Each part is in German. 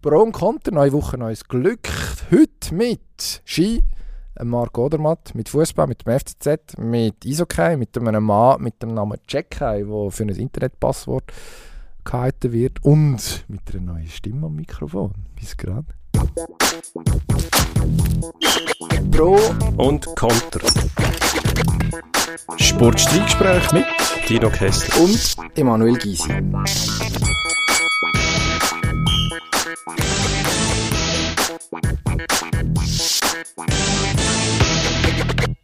Pro und Konter, neue Woche, neues Glück. Heute mit Ski, Marc Odermatt, mit Fußball, mit dem FCZ, mit Isokay, mit einem Mann mit dem Namen Jackai, der für ein Internetpasswort gehalten wird und mit einer neuen Stimme am Mikrofon. Bis gerade. Pro und Konter. Sportstreitgespräch mit Dino Kessler und Emanuel Gysi.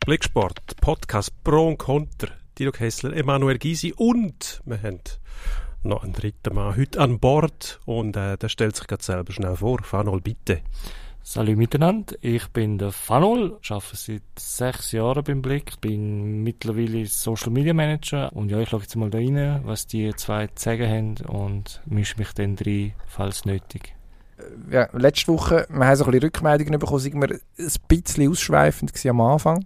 Blicksport, Podcast Pro und Konter. Dino Kessler, Emanuel Gysi und wir haben noch einen dritten Mann heute an Bord und äh, der stellt sich gerade selber schnell vor. Fanol, bitte. Salut miteinander, ich bin der Fanol, arbeite seit sechs Jahren beim Blick, bin mittlerweile Social Media Manager und ja, ich schaue jetzt mal da rein, was die zwei zu sagen haben und mische mich dann rein, falls nötig. Ja, letzte Woche, wir haben so ein bisschen Rückmeldungen bekommen, sind wir ein bisschen ausschweifend am Anfang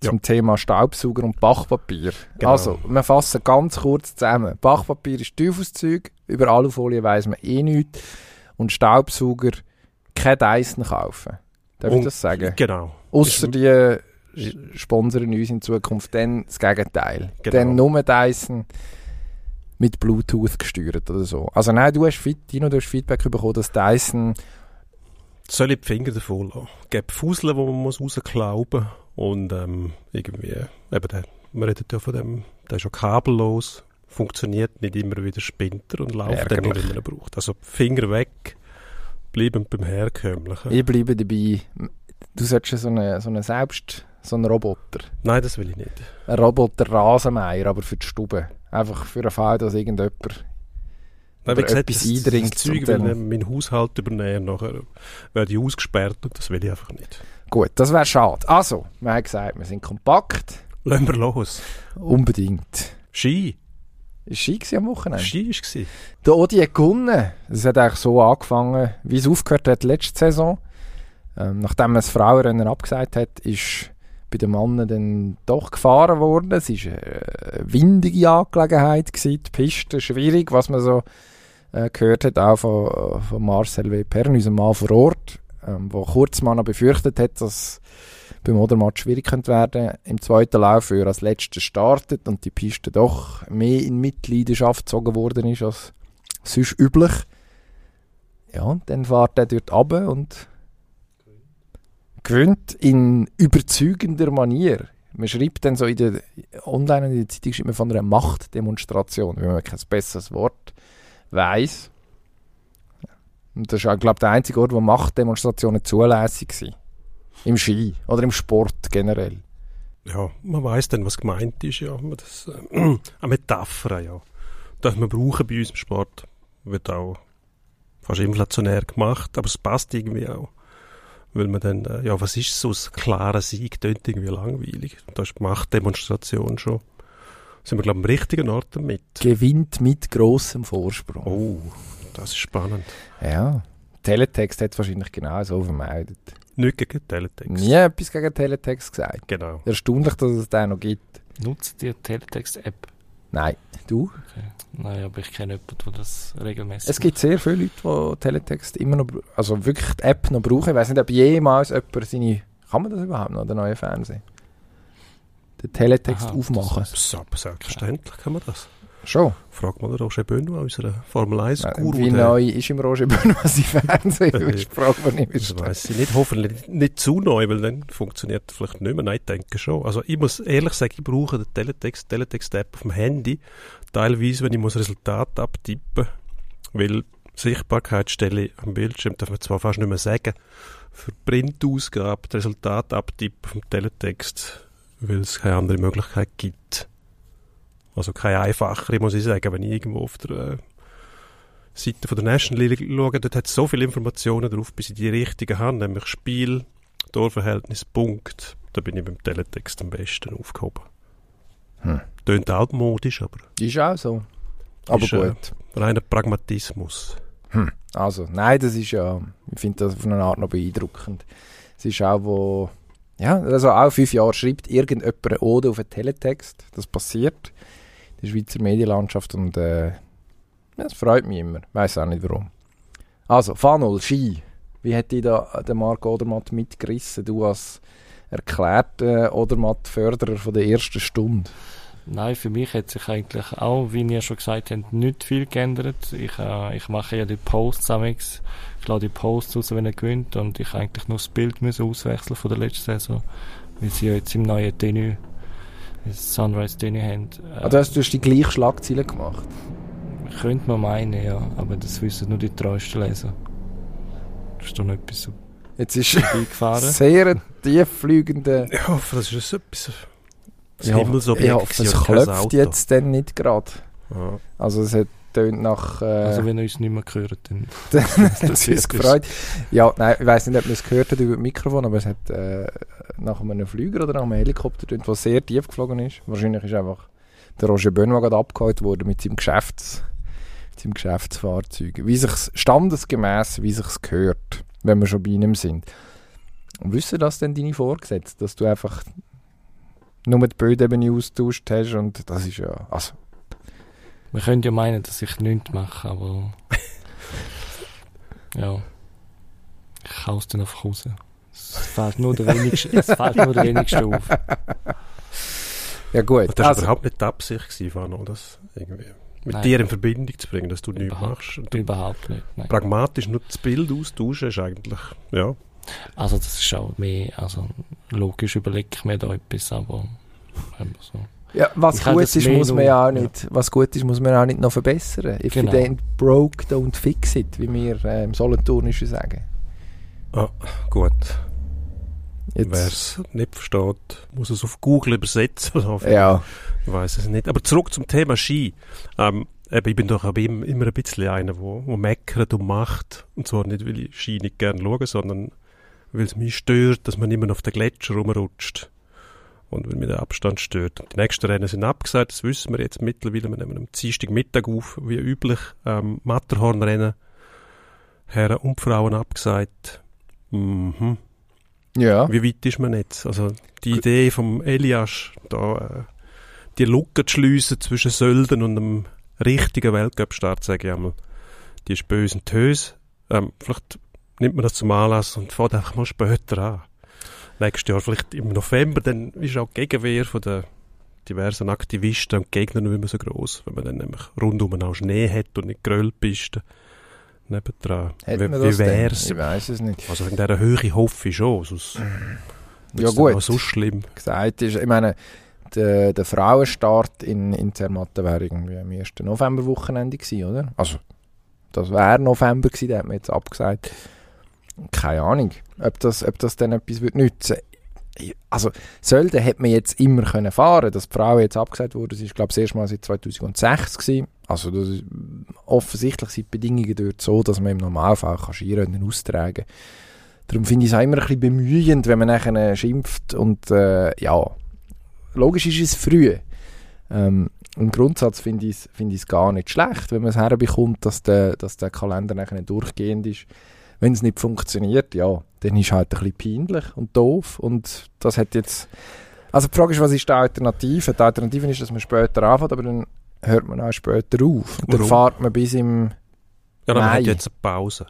zum ja. Thema Staubsauger und Bachpapier. Genau. Also, wir fassen ganz kurz zusammen. Bachpapier ist Teufelszeug, über Alufolie weiss man eh nichts und Staubsauger kein Dyson kaufen. Darf und, ich das sagen? Genau. Außer die sponsern uns in Zukunft dann das Gegenteil. Genau. Dann nur Dyson mit Bluetooth gesteuert oder so. Also nein, du hast, Dino, du hast Feedback bekommen, dass Dyson soll ich die Finger davon lassen. Es gibt Fuseln, die man muss rausklauben muss und ähm, irgendwie, eben der, man redet ja von dem, der ist ja kabellos, funktioniert nicht immer wieder spinnt und läuft dann nur, wenn man braucht. Also Finger weg, bleiben beim Herkömmlichen. Ich bleibe dabei, du solltest so einen so eine Selbst, so einen Roboter. Nein, das will ich nicht. Ein Roboter Rasenmeier, aber für die Stube. Einfach für den Fall, dass irgendjemand wie gesagt, etwas das, eindringt. Das Zeug, wenn ich meinen Haushalt übernehmen, nachher werde ich ausgesperrt und das will ich einfach nicht. Gut, das wäre schade. Also, wir haben gesagt, wir sind kompakt. Lassen wir los. Unbedingt. Ski. Ski am Wochenende? Ski war. Der Odi hat gewonnen. Es hat eigentlich so angefangen, wie es aufgehört hat letzte Saison. Ähm, nachdem man das Frauenrennen abgesagt hat, ist bei den Männern dann doch gefahren worden. Es war eine windige Angelegenheit, gewesen, die Piste schwierig, was man so äh, gehört hat, auch von, von Marcel W. Pern, unserem Mann vor Ort ähm, wo Kurzmann noch befürchtet hat, dass beim Odermatt schwierig könnte werden im zweiten Lauf, er als letzter startet und die Piste doch mehr in Mitleidenschaft gezogen worden ist als sonst üblich. Ja, und dann fährt er dort runter und gewinnt in überzeugender Manier. Man schreibt dann so in der Online und in der Zeitung von einer Machtdemonstration, wenn man kein besseres Wort weiß. Und das ist auch, glaube ich, der einzige Ort, wo Machtdemonstrationen zulässig sind. Im Ski oder im Sport generell. Ja, man weiß dann, was gemeint ist, ja. Das, äh, eine Metapher, ja. Das wir brauchen bei uns im Sport, wird auch fast inflationär gemacht, aber es passt irgendwie auch. Weil man dann, äh, ja, was ist so ein klarer Sieg, klingt irgendwie langweilig. Da ist die Machtdemonstration schon. Sind wir, glaube ich, am richtigen Ort damit. Gewinnt mit großem Vorsprung. Oh, das ist spannend. Ja. Teletext hat es wahrscheinlich genau so vermeidet. Nicht gegen Teletext. Nie etwas gegen Teletext gesagt. Genau. Erstaunlich, dass es den noch gibt. Nutzt ihr Teletext-App? Nein. Du? Okay. Nein, aber ich kenne jemanden, der das regelmäßig Es gibt sehr viele Leute, die Teletext immer noch, also wirklich die App noch brauchen. Ich weiß nicht, ob jemals jemand seine, kann man das überhaupt noch, der neue Fernsehen? Den Teletext Aha, aufmachen. Selbstverständlich kann man das. Schon? Frag mal Roger Benoit, unseren Formel 1-Guru. Wie neu ist im Roger Benoit sein Fernsehen? fragt man nicht. Das weiss ich nicht. Hoffentlich nicht zu neu, weil dann funktioniert es vielleicht nicht mehr. Nein, ich denke schon. Also ich muss ehrlich sagen, ich brauche den Teletext, Teletext-App auf dem Handy. Teilweise, wenn ich muss Resultat abtippen weil Sichtbarkeitsstelle am Bildschirm darf man zwar fast nicht mehr sagen, für Printausgabe das Resultat abtippen dem Teletext, weil es keine andere Möglichkeit gibt. Also keine einfachere, muss ich sagen, wenn ich irgendwo auf der äh, Seite von der National League schaue, dort hat es so viele Informationen drauf, bis ich die richtigen habe, nämlich Spiel, Torverhältnis, Punkt. Da bin ich beim Teletext am besten aufgehoben. Hm. Tönt altmodisch, aber... Ist auch so. Aber ist, äh, gut. Äh, reiner Pragmatismus. Hm. Also, nein, das ist ja... Ich finde das auf eine Art noch beeindruckend. Es ist auch, wo... Ja, also auch fünf Jahre schreibt irgendjemand eine Ode auf einen Teletext. Das passiert der Schweizer Medienlandschaft und äh, das freut mich immer. Ich weiß auch nicht warum. Also, Fanul, Ski. Wie hat dich da der Marc Odermatt mitgerissen? Du als erklärter Odermatt-Förderer von der ersten Stunde. Nein, für mich hat sich eigentlich auch, wie ihr schon gesagt habt, nicht viel geändert. Ich, äh, ich mache ja die Posts amix. Ich lade die Posts raus, wenn er gewinnt. Und ich eigentlich nur das Bild auswechseln von der letzten Saison. Weil sie ja jetzt im neuen Tenue, Sunrise Tenue haben. Äh, also hast du hast die gleichen Schlagzeilen gemacht? Könnte man meinen, ja. Aber das wissen nur die treuesten Leser. Das ist doch noch etwas so Jetzt ist sehr tieffliegende... Ich hoffe, das ist etwas ich hoffe, ich hoffe es klopft jetzt dann nicht gerade. Ja. Also es hat tönt nach... Äh, also wenn ihr uns nicht mehr gehört, dann... dann hat es uns gefreut. Ja, nein, ich weiß nicht, ob man es gehört hat über das Mikrofon, aber es hat äh, nach einem Flüger oder nach einem Helikopter tönt, der sehr tief geflogen ist. Wahrscheinlich ist einfach der Roger Benoit gerade abgeholt worden mit seinem Geschäfts mit seinem Geschäftsfahrzeug. Wie sich standesgemäß, wie sich gehört, wenn wir schon bei ihm sind. Und wissen das denn deine Vorgesetzten, dass du einfach nur die Böden austauscht hast und das ist ja, also. Man könnte ja meinen, dass ich nichts mache, aber ja, ich hau es dann einfach raus. Es fällt nur der wenigste, es fällt nur der wenigste auf. Ja gut. Das war also, überhaupt nicht die Absicht gewesen, das irgendwie mit nein. dir in Verbindung zu bringen, dass du nichts machst. Und überhaupt nicht. Nein. Pragmatisch nur das Bild austauschen ist eigentlich, ja. Also das ist auch mehr, also logisch überlege ich mir da etwas, aber so. Ja, was gut ist, muss man ja auch nicht, ja. was gut ist, muss man auch nicht noch verbessern. If genau. you ain't broke, don't fix it, wie wir äh, im Solothurnischen sagen. Ah, gut. Wer es nicht versteht, muss es auf Google übersetzen. ja. Ich weiß es nicht. Aber zurück zum Thema Ski. Ähm, eben, ich bin doch aber immer, immer ein bisschen einer, der wo, wo meckert und macht. Und zwar nicht, weil ich Ski nicht gerne schaue, sondern weil es mich stört, dass man immer auf den Gletscher rumrutscht. Und weil mir der Abstand stört. Die nächsten Rennen sind abgesagt, das wissen wir jetzt mittlerweile. Wir nehmen am Dienstag Mittag auf, wie üblich. Ähm, Matterhornrennen. Herren und Frauen abgesagt. Mhm. Ja. Wie weit ist man jetzt? Also die Idee vom Elias, da äh, die Lücke zu schliessen zwischen Sölden und einem richtigen Weltcup-Start, sage ich einmal, die ist böse und tös. Ähm, vielleicht nimmt man das zum Anlass und fährt einfach mal später an. Nächstes Jahr, vielleicht im November, dann ist auch die Gegenwehr von den diversen Aktivisten und Gegnern nicht mehr so groß, wenn man dann nämlich rundum auch Schnee hat und nicht Gröllpisten nebendran. Hat wie, wie wär's? Ich weiß es nicht. Also in dieser Höhe hoffe ich schon, sonst ja gut. so schlimm. Gesagt ist, ich meine, der, der Frauenstart in, in Zermatt wäre irgendwie am 1. November-Wochenende gewesen, oder? Also, das wäre November gewesen, der hat mir jetzt abgesagt. Keine Ahnung, ob das, ob das dann etwas wird nützen also Sölden hätte man jetzt immer können fahren dass die Frau jetzt abgesagt wurde, das ist glaube ich das erste Mal seit 2006 gewesen. also das offensichtlich sind die Bedingungen dort so, dass man im Normalfall kann Skirennen austragen darum finde ich es auch immer ein bisschen bemühend, wenn man nachher schimpft und äh, ja, logisch ist es früh. Ähm, Im Grundsatz finde ich es find gar nicht schlecht, wenn man es herbekommt, dass der, dass der Kalender nachher durchgehend ist. Wenn es nicht funktioniert, ja, dann ist es halt ein bisschen peinlich und doof. Und das hat jetzt. Also die Frage ist, was ist die Alternative? Die Alternative ist, dass man später anfängt, aber dann hört man auch später auf. Und dann fährt man bis im. Ja, dann hat jetzt eine Pause.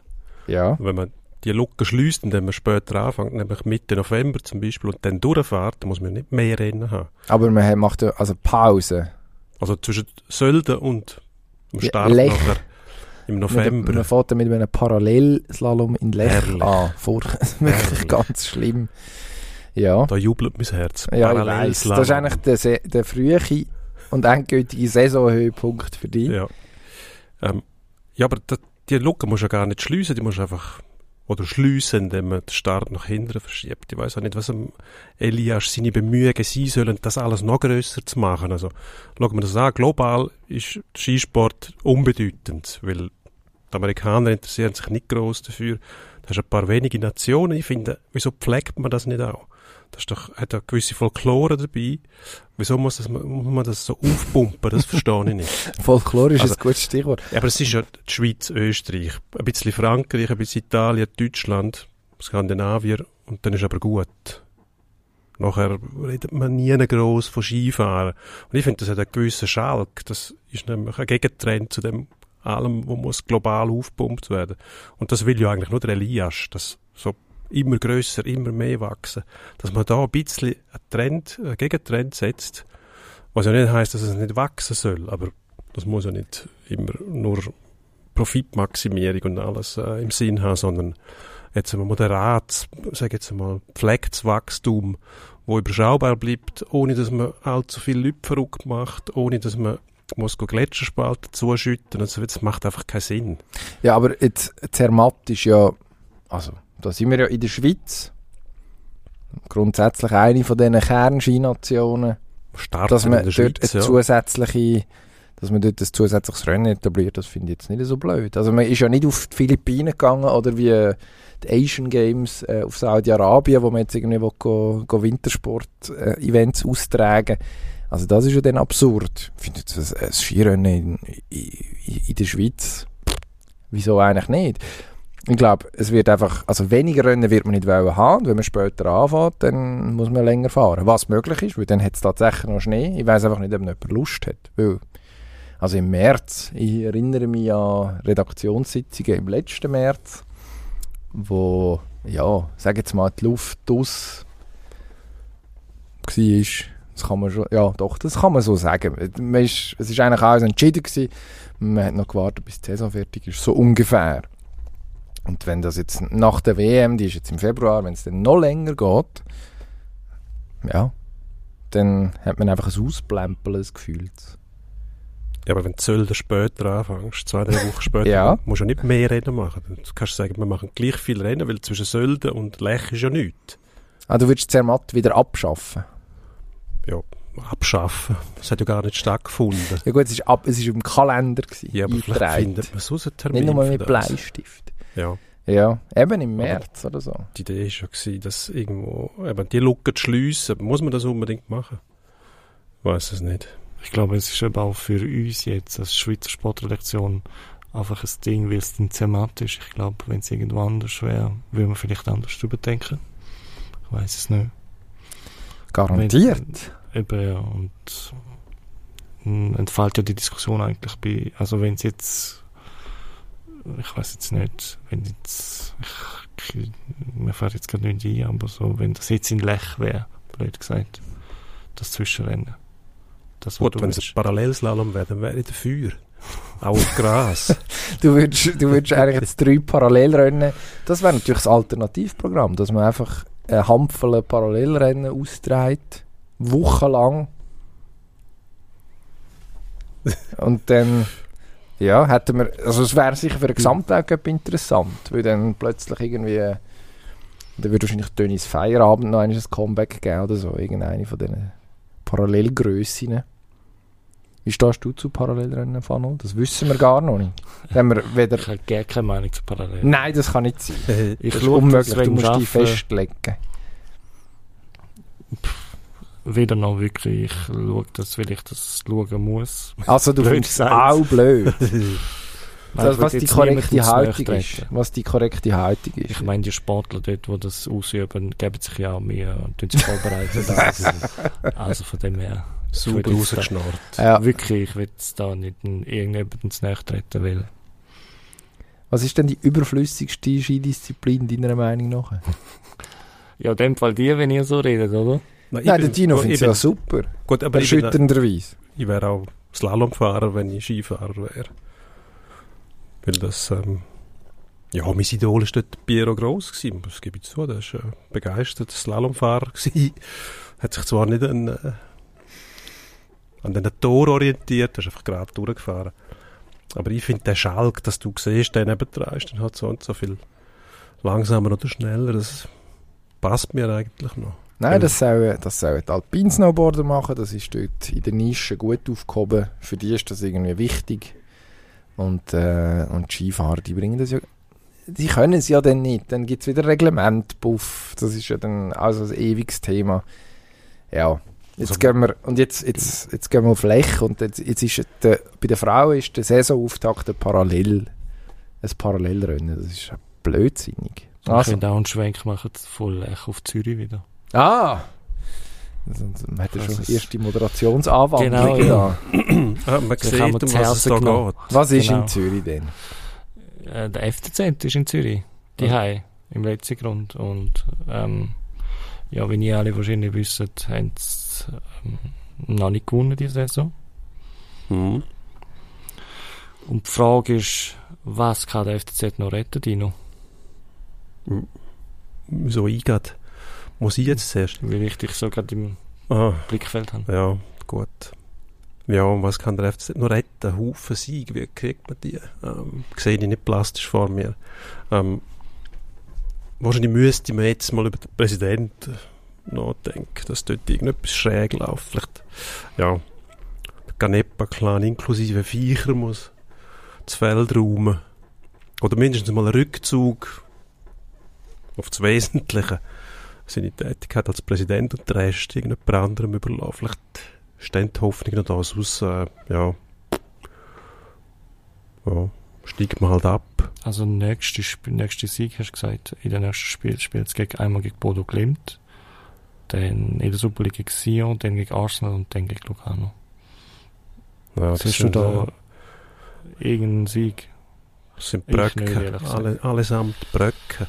Ja. Wenn man die Lücke schließt, indem man später anfängt, nämlich Mitte November zum Beispiel, und dann durchfährt, dann muss man nicht mehr Rennen haben. Aber man macht ja also Pause. Also zwischen Sölden und dem Start Lech. nachher im November. Man fährt mit einem Parallelslalom in Lech Herrlich. an. Vor, wirklich ganz schlimm. Ja. Da jubelt mein Herz. Ja, ich weiss. Das ist eigentlich der, der frühe und endgültige Saisonhöhepunkt für dich. Ja. Ähm, ja, aber die, die Lücke musst du ja gar nicht schliessen, die musst du einfach oder schliessen, indem man den Start nach hinten verschiebt. Ich weiß auch nicht, was Elias seine Bemühungen sein sollen, das alles noch grösser zu machen. Also, schauen wir das an, global ist Skisport unbedeutend, weil die Amerikaner interessieren sich nicht groß dafür. Da hast ein paar wenige Nationen. Ich finde, wieso pflegt man das nicht auch? Das ist doch, hat eine gewisse Folklore dabei. Wieso muss, das, muss man das so aufpumpen? Das verstehe ich nicht. Folklore ist also, ein gutes Stichwort. Ja, aber es ist ja die Schweiz, Österreich, ein bisschen Frankreich, ein bisschen Italien, Deutschland, Skandinavier und dann ist aber gut. Nachher redet man nie gross von Skifahren. Und ich finde, das hat einen gewissen Schalk. Das ist nämlich ein Gegentrend zu dem allem, muss global aufgepumpt werden. Und das will ja eigentlich nur der Elias, dass so immer größer, immer mehr wachsen. Dass man da ein bisschen einen Trend, einen Gegentrend setzt, was ja nicht heißt, dass es nicht wachsen soll, aber das muss ja nicht immer nur Profitmaximierung und alles äh, im Sinn haben, sondern jetzt ein moderat, sage jetzt mal, pflegtes Wachstum, wo überschaubar bleibt, ohne dass man allzu viel Leute verrückt macht, ohne dass man muss Gletscherspalten zuschütten. Also das macht einfach keinen Sinn. Ja, aber jetzt Zermatt ist ja, also da sind wir ja in der Schweiz grundsätzlich eine von diesen Kernskinationen, dass man dort Schweiz, eine zusätzliche dass man dort ein zusätzliches Rennen etabliert, das finde ich jetzt nicht so blöd. Also man ist ja nicht auf die Philippinen gegangen oder wie äh, die Asian Games äh, auf Saudi-Arabien, wo man jetzt irgendwie go, go Wintersport-Events äh, austragen Also das ist ja dann absurd. Ich finde jetzt ein, ein Skirennen in, in, in der Schweiz, wieso eigentlich nicht? Ich glaube, es wird einfach, also weniger Rennen wird man nicht wollen haben. Wenn man später anfängt, dann muss man länger fahren. Was möglich ist, weil dann hat es tatsächlich noch Schnee. Ich weiß einfach nicht, ob jemand Lust hat. Weil, also im März, ich erinnere mich an Redaktionssitzungen im letzten März, wo, ja, sag jetzt mal, die Luft aus war. Das kann man schon, ja doch, das kann man so sagen. Man ist, es ist eigentlich alles entschieden gewesen. Man hat noch gewartet, bis die Saison fertig ist, so ungefähr. Und wenn das jetzt nach der WM, die ist jetzt im Februar, wenn es dann noch länger geht, ja, dann hat man einfach ein Ausblempeln des Gefühls. Ja, aber wenn du Zölder später anfängst, zwei, drei Wochen später, ja. musst du nicht mehr Rennen machen. Du kannst sagen, wir machen gleich viel Rennen, weil zwischen Sölden und Lech ist ja nichts. Ah, du würdest Zermatt wieder abschaffen? Ja, abschaffen. Das hat ja gar nicht stattgefunden. Ja gut, es ist, ab, es ist im Kalender gewesen, Ja, aber vielleicht findet man so einen Termin Nicht nur mit Bleistift. Ja. Ja, eben im März aber oder so. Die Idee war schon, gewesen, dass irgendwo, eben die Lücke zu schliessen. Muss man das unbedingt machen? Ich weiß es nicht. Ich glaube, es ist eben auch für uns jetzt als Schweizer Sportredaktion einfach ein Ding, weil es dann thematisch Ich glaube, wenn es irgendwo anders wäre, würde man vielleicht anders drüber denken. Ich weiß es nicht. Garantiert. Wenn, eben, ja. Und hm, entfällt ja die Diskussion eigentlich bei, also wenn es jetzt ich weiß jetzt nicht, wenn jetzt, ich, mir fährt jetzt gerade nicht ein, aber so, wenn das jetzt in Lech wäre, blöd gesagt, das Zwischenrennen. Das, Gut, wenn es ein Parallelslalom wäre, dann wäre ich dafür. Auch auf Gras. du würdest, du würdest eigentlich jetzt drei Parallelrennen, das wäre natürlich das Alternativprogramm, dass man einfach ein Hampfel Parallelrennen austrägt, wochenlang. Und dann ja, hätten wir, also es wäre sicher für den Gesamtweltcup interessant, weil dann plötzlich irgendwie, dann würde wahrscheinlich Dönis Feierabend noch ein Comeback geben oder so, irgendeine von diesen Parallelgrössinnen. Wie stehst du zu Parallelrennen, Fano? Das wissen wir gar noch nicht. Haben wir weder ich habe gar keine Meinung zu Parallel. Nein, das kann nicht sein. ich das ist unmöglich, du musst dich festlegen. Pff weder noch wirklich ich schaue das, weil ich das schauen muss. Also du findest es auch blöd. das, was, die korrekte Haltung ist, was die korrekte Haltung ist. Ich meine, die Sportler dort, die das ausüben, geben sich ja mehr und sich vorbereiten. also, also von dem her. Super rausgeschnarrt. Ja. Wirklich, ich will es da nicht irgendjemandem zu nahe treten will. Was ist denn die überflüssigste Skidisziplin deiner Meinung nach? ja, in dem Fall die, wenn ihr so redet, oder? Nein, Nein der Dino findet es ja super. Gut, aber Erschütternderweise. Ich wäre auch Slalomfahrer, wenn ich Skifahrer wäre. Weil das, ähm, ja, mein Idol war dort Piero Gross gewesen, das gebe ich zu, der war ein begeisterter Slalomfahrer gewesen. Hat sich zwar nicht an, äh, an den Tor orientiert, er ist einfach gerade durchgefahren. Aber ich finde, der Schalk, dass du siehst, der nebendran ist, dann hat so und so viel langsamer oder schneller, das passt mir eigentlich noch. Nein, das sollen, das sollen die Alpinsnowboarder machen. Das ist dort in der Nische gut aufgehoben. Für die ist das irgendwie wichtig. Und, äh, und die Skifahrer, die bringen das ja. Die können es ja dann nicht. Dann gibt es wieder Reglementbuff. Das ist ja dann also ein ewiges Thema. Ja. Jetzt also, gehen wir, und jetzt, jetzt, jetzt gehen wir auf Lech und jetzt, jetzt ist der, bei den Frauen ist der Saisonauftakt ein Parallel, ein Parallelrennen. Das ist blödsinnig. Also. Wir können auch einen Schwenk machen von Lech auf Zürich wieder. Ah! Also, man hat ja Das schon ist- erste Moderationsanwandlungen Genau, da. ah, man Da sieht, um was es da geht. Was ist Genau. in Zürich denn? Äh, der FCZ ist in Zürich, die Ja. Hai im letzten Grund. Und ähm, ja, wie ihr alle wahrscheinlich wisst, haben sie ähm, noch nicht gewonnen diese Saison. Mhm. Und die Frage ist, was kann der FCZ noch retten, Dino? So eingeht. Muss ich jetzt zuerst? Weil ich dich so gerade im Ah, Blickfeld habe. ja, gut. Ja, und was kann der FCZ noch retten? Haufen Sieg, wie kriegt man die? Ähm, sehe ich nicht plastisch vor mir. Ähm, wahrscheinlich müsste man jetzt mal über den Präsidenten nachdenken, dass dort irgendetwas schräg läuft. Vielleicht, ja, der Ganepa-Clan inklusive Viecher muss das Feld räumen. Oder mindestens mal einen Rückzug auf das Wesentliche. Seine Tätigkeit als Präsident und den Rest irgendjemand anderem überlassen. Vielleicht steht die Hoffnung noch da, sonst, äh, ja, ja, steigt man halt ab. Also nächste, nächste Sieg, hast du gesagt, in den nächsten Spiel spielt es gegen, einmal gegen Bodo Glimt, dann in der Super League gegen Sion, dann gegen Arsenal und dann gegen Lugano. Ja, das Siehst du da äh, irgendeinen Sieg? das sind Bröcke, alle, allesamt Bröcke.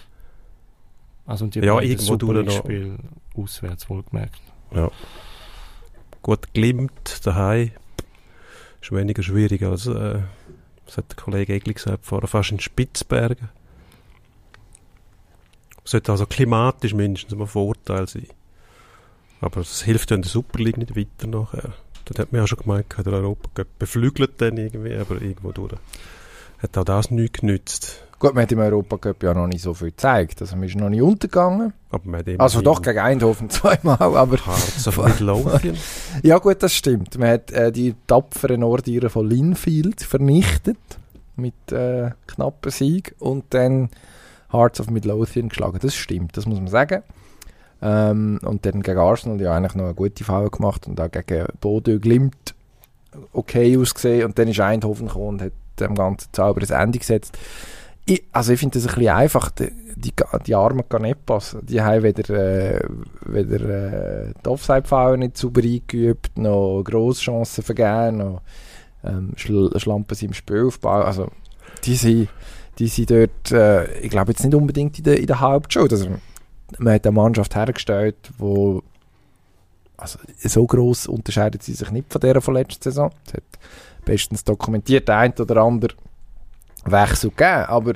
Also und die Ja, irgendwo Super durch noch- League-Spiele auswärts wohlgemerkt. Gut, Glimt daheim ist weniger schwierig als, äh, was hat der Kollege Egli gesagt, vorher fast in Spitzbergen. Sollte also klimatisch mindestens mal ein Vorteil sein. Aber es hilft ja in der Super League nicht weiter nachher. Das hat man ja schon gemeint, der Europa beflügelt dann irgendwie, aber irgendwo durch. Hat auch das nichts genützt. Gut, man hat im Europacup ja noch nicht so viel gezeigt. Also man ist noch nicht untergegangen. Aber man hat Also doch gegen Eindhoven zweimal, aber... Harz auf Midlothian. Ja gut, das stimmt. Man hat äh, die tapferen Nordiren von Linfield vernichtet mit äh, knappen Sieg und dann Hearts of Midlothian geschlagen. Das stimmt, das muss man sagen. Ähm, und dann gegen Arsenal ja eigentlich noch eine gute Falle gemacht und auch gegen Bodø Glimt okay ausgesehen und dann ist Eindhoven gekommen und hat dem ganzen Zauber ein Ende gesetzt. Ich, also ich finde das ein bisschen einfach. Die, die, die armen Canepas, die haben weder, äh, weder äh, die Offside-Fouls nicht sauber eingeübt, noch Grosschancen vergeben, noch ähm, Schl Schlampen im Spielaufbau. Also die sind, die sind dort, äh, ich glaube jetzt nicht unbedingt in der, in der Hauptschule. Also, man hat eine Mannschaft hergestellt, wo also so gross unterscheidet sie sich nicht von der von letzter Saison. Es hat bestens dokumentiert, der ein oder andere Wechsel gegeben, aber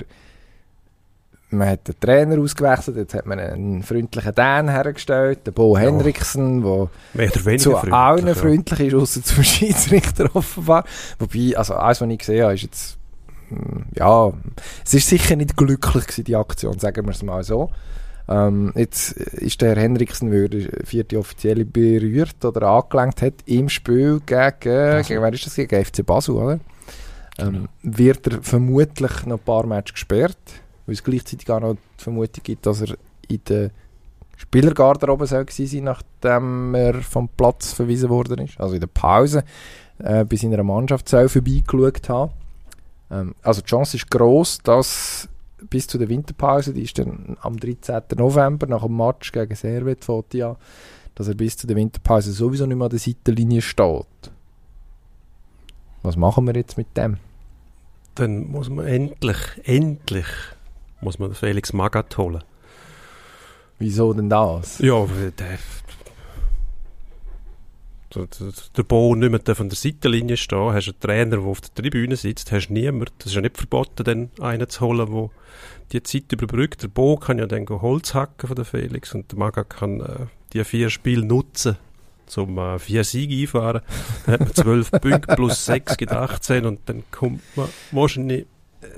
man hat den Trainer ausgewechselt, jetzt hat man einen freundlichen Dan hergestellt, den Bo Ja. Henriksen, der zu freundlich, allen ja. freundlich ist, außer zum Schiedsrichter offenbar. Wobei, also alles, was ich gesehen habe, ist jetzt, mm, ja, es ist sicher nicht glücklich gewesen, die Aktion, sagen wir es mal so. Ähm, jetzt ist der Herr Henriksen, weil er die vierte Offizielle berührt oder angelenkt hat, im Spiel gegen, gegen wer ist das, gegen FC Basel, oder? Ähm, wird er vermutlich noch ein paar Matches gesperrt, weil es gleichzeitig auch noch die Vermutung gibt, dass er in der Spielergarderobe soll gewesen sein, nachdem er vom Platz verwiesen worden ist. Also in der Pause äh, bei seiner Mannschaft vorbeigeschaut haben. Ähm, also die Chance ist gross, dass bis zu der Winterpause, die ist dann am 13. November nach dem Match gegen Servet Fotia, dass er bis zu der Winterpause sowieso nicht mehr an der Seitenlinie steht. Was machen wir jetzt mit dem? Dann muss man endlich, endlich, muss man Felix Magath holen. Wieso denn das? Ja, der, der, Bo nicht mehr von der Seitenlinie stehen, hast einen Trainer, der auf der Tribüne sitzt, hast niemand. Das ist ja nicht verboten, dann einen zu holen, der die Zeit überbrückt. Der Bo kann ja dann Holz hacken von der Felix und der Magath kann äh, die vier Spiele nutzen, um äh, vier Siege einfahren. Dann hat man zwölf Punkte plus sechs gibt 18 und dann kommt man wahrscheinlich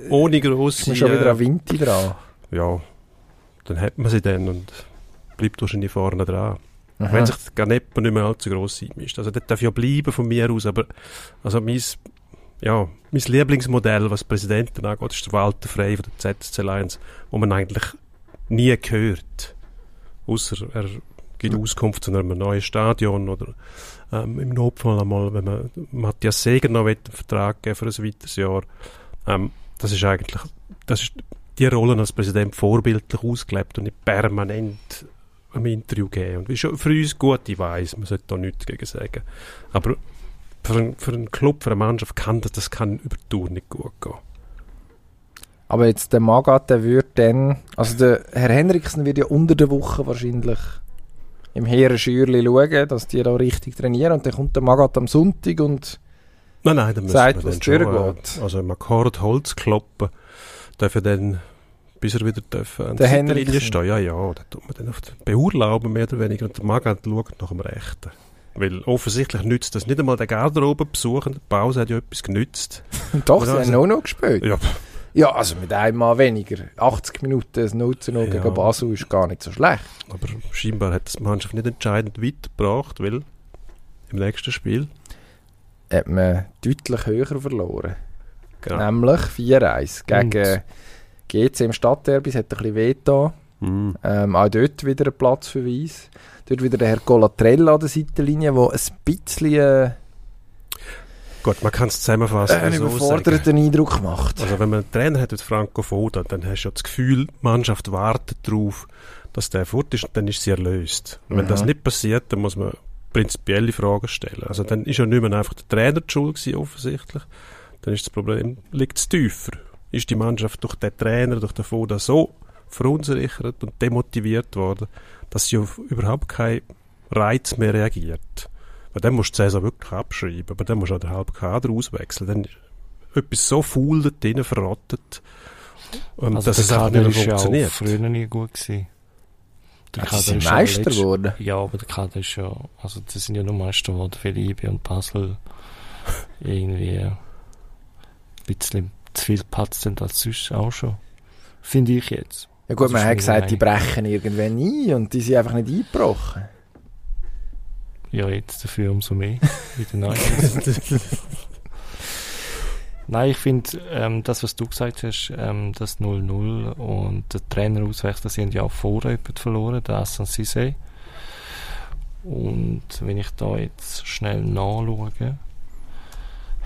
ohne Ist grosse... man schon wieder äh, an Winter dran? ja, dann hat man sie dann und bleibt wahrscheinlich vorne dran. Aha. Wenn sich Ganepa nicht mehr allzu gross einmischt. Also das darf ja bleiben von mir aus, aber also mein, ja, mein Lieblingsmodell, was Präsidenten angeht, ist der Walter Frey von der ZSC Lions, wo man eigentlich nie hört. Außer er gibt Auskunft zu einem neuen Stadion oder ähm, im Notfall einmal, wenn man Matthias Seger noch einen Vertrag geben für ein weiteres Jahr. Ähm, das ist eigentlich, das ist die Rolle als Präsident vorbildlich ausgelebt und nicht permanent einem Interview gegeben. Und wie schon für uns gut, ich weiss, man sollte da nichts dagegen sagen. Aber für, einen, für einen Club, für eine Mannschaft kann das, das kann über die Tour nicht gut gehen. Aber jetzt der Magat, der würde dann, also der Herr Henriksen wird ja unter der Woche wahrscheinlich im Heeren Schürli schauen, dass die da richtig trainieren und dann kommt der Magat am Sonntag und Nein, nein, dann Sagt, was durchgeht. äh, also im Akkord Holz kloppen, dürfen dann, bis er wieder dürfen, an Der Henriksen. stehen. Ja, ja, da tut man dann auf den beurlauben, mehr oder weniger, und der Magat schaut nach dem Rechten. Weil offensichtlich nützt das nicht einmal der Garderobenbesuch, der Pause hat ja etwas genützt. doch, sie also- haben auch noch gespielt. Ja, Ja, also mit einem Mal weniger. 80 Minuten das 0 zu 0 Ja. gegen Basel ist gar nicht so schlecht. aber scheinbar hat das die Mannschaft nicht entscheidend weitergebracht, weil im nächsten Spiel, Hat man deutlich höher verloren. genau, Nämlich 4-1 gegen GC im Stadtderby. Es hat ein bisschen wehgetan. Mhm. Ähm, auch dort wieder ein Platzverweis. Dort wieder der Herr Colatrella an der Seitenlinie, der ein bisschen äh, gut, man kann es zusammenfassen. einen so sagen. überforderten Eindruck macht. Also wenn man einen Trainer hat wie Franco Foda, dann hast du ja das Gefühl, die Mannschaft wartet darauf, dass der fort ist und dann ist sie erlöst. Und wenn Mhm. das nicht passiert, dann muss man prinzipielle Fragen stellen. Also dann ist ja nicht mehr einfach der Trainer die Schuld gewesen, offensichtlich. Dann ist das Problem, liegt es tiefer. Ist die Mannschaft durch den Trainer, durch den Foda so verunsichert und demotiviert worden, dass sie auf überhaupt keinen Reiz mehr reagiert. Weil dann musst du die Saison wirklich abschreiben, aber dann musst du auch den halben Kader auswechseln. Dann ist etwas so faul dort drinnen verrottet, und Also dass der es einfach Kader nicht mehr ist ja auch funktioniert. früher nie gut gewesen. Der Ja, sie sind ist ja Meister geworden. Ja, aber der Kader ist ja, also das sind ja nur Meister geworden, für IB und Basel irgendwie ein bisschen zu viel Platz sind als sonst auch schon. Finde ich jetzt. Ja gut, Also man hat gesagt, die brechen irgendwann ein und die sind einfach nicht eingebrochen. Ja, jetzt dafür umso mehr. Nein, ich finde, ähm, das, was du gesagt hast, ähm, das 0-0 und der Trainer auswechseln, sie haben ja auch vorher jemanden verloren, der Assan Sisse. Und wenn ich da jetzt schnell nachschaue,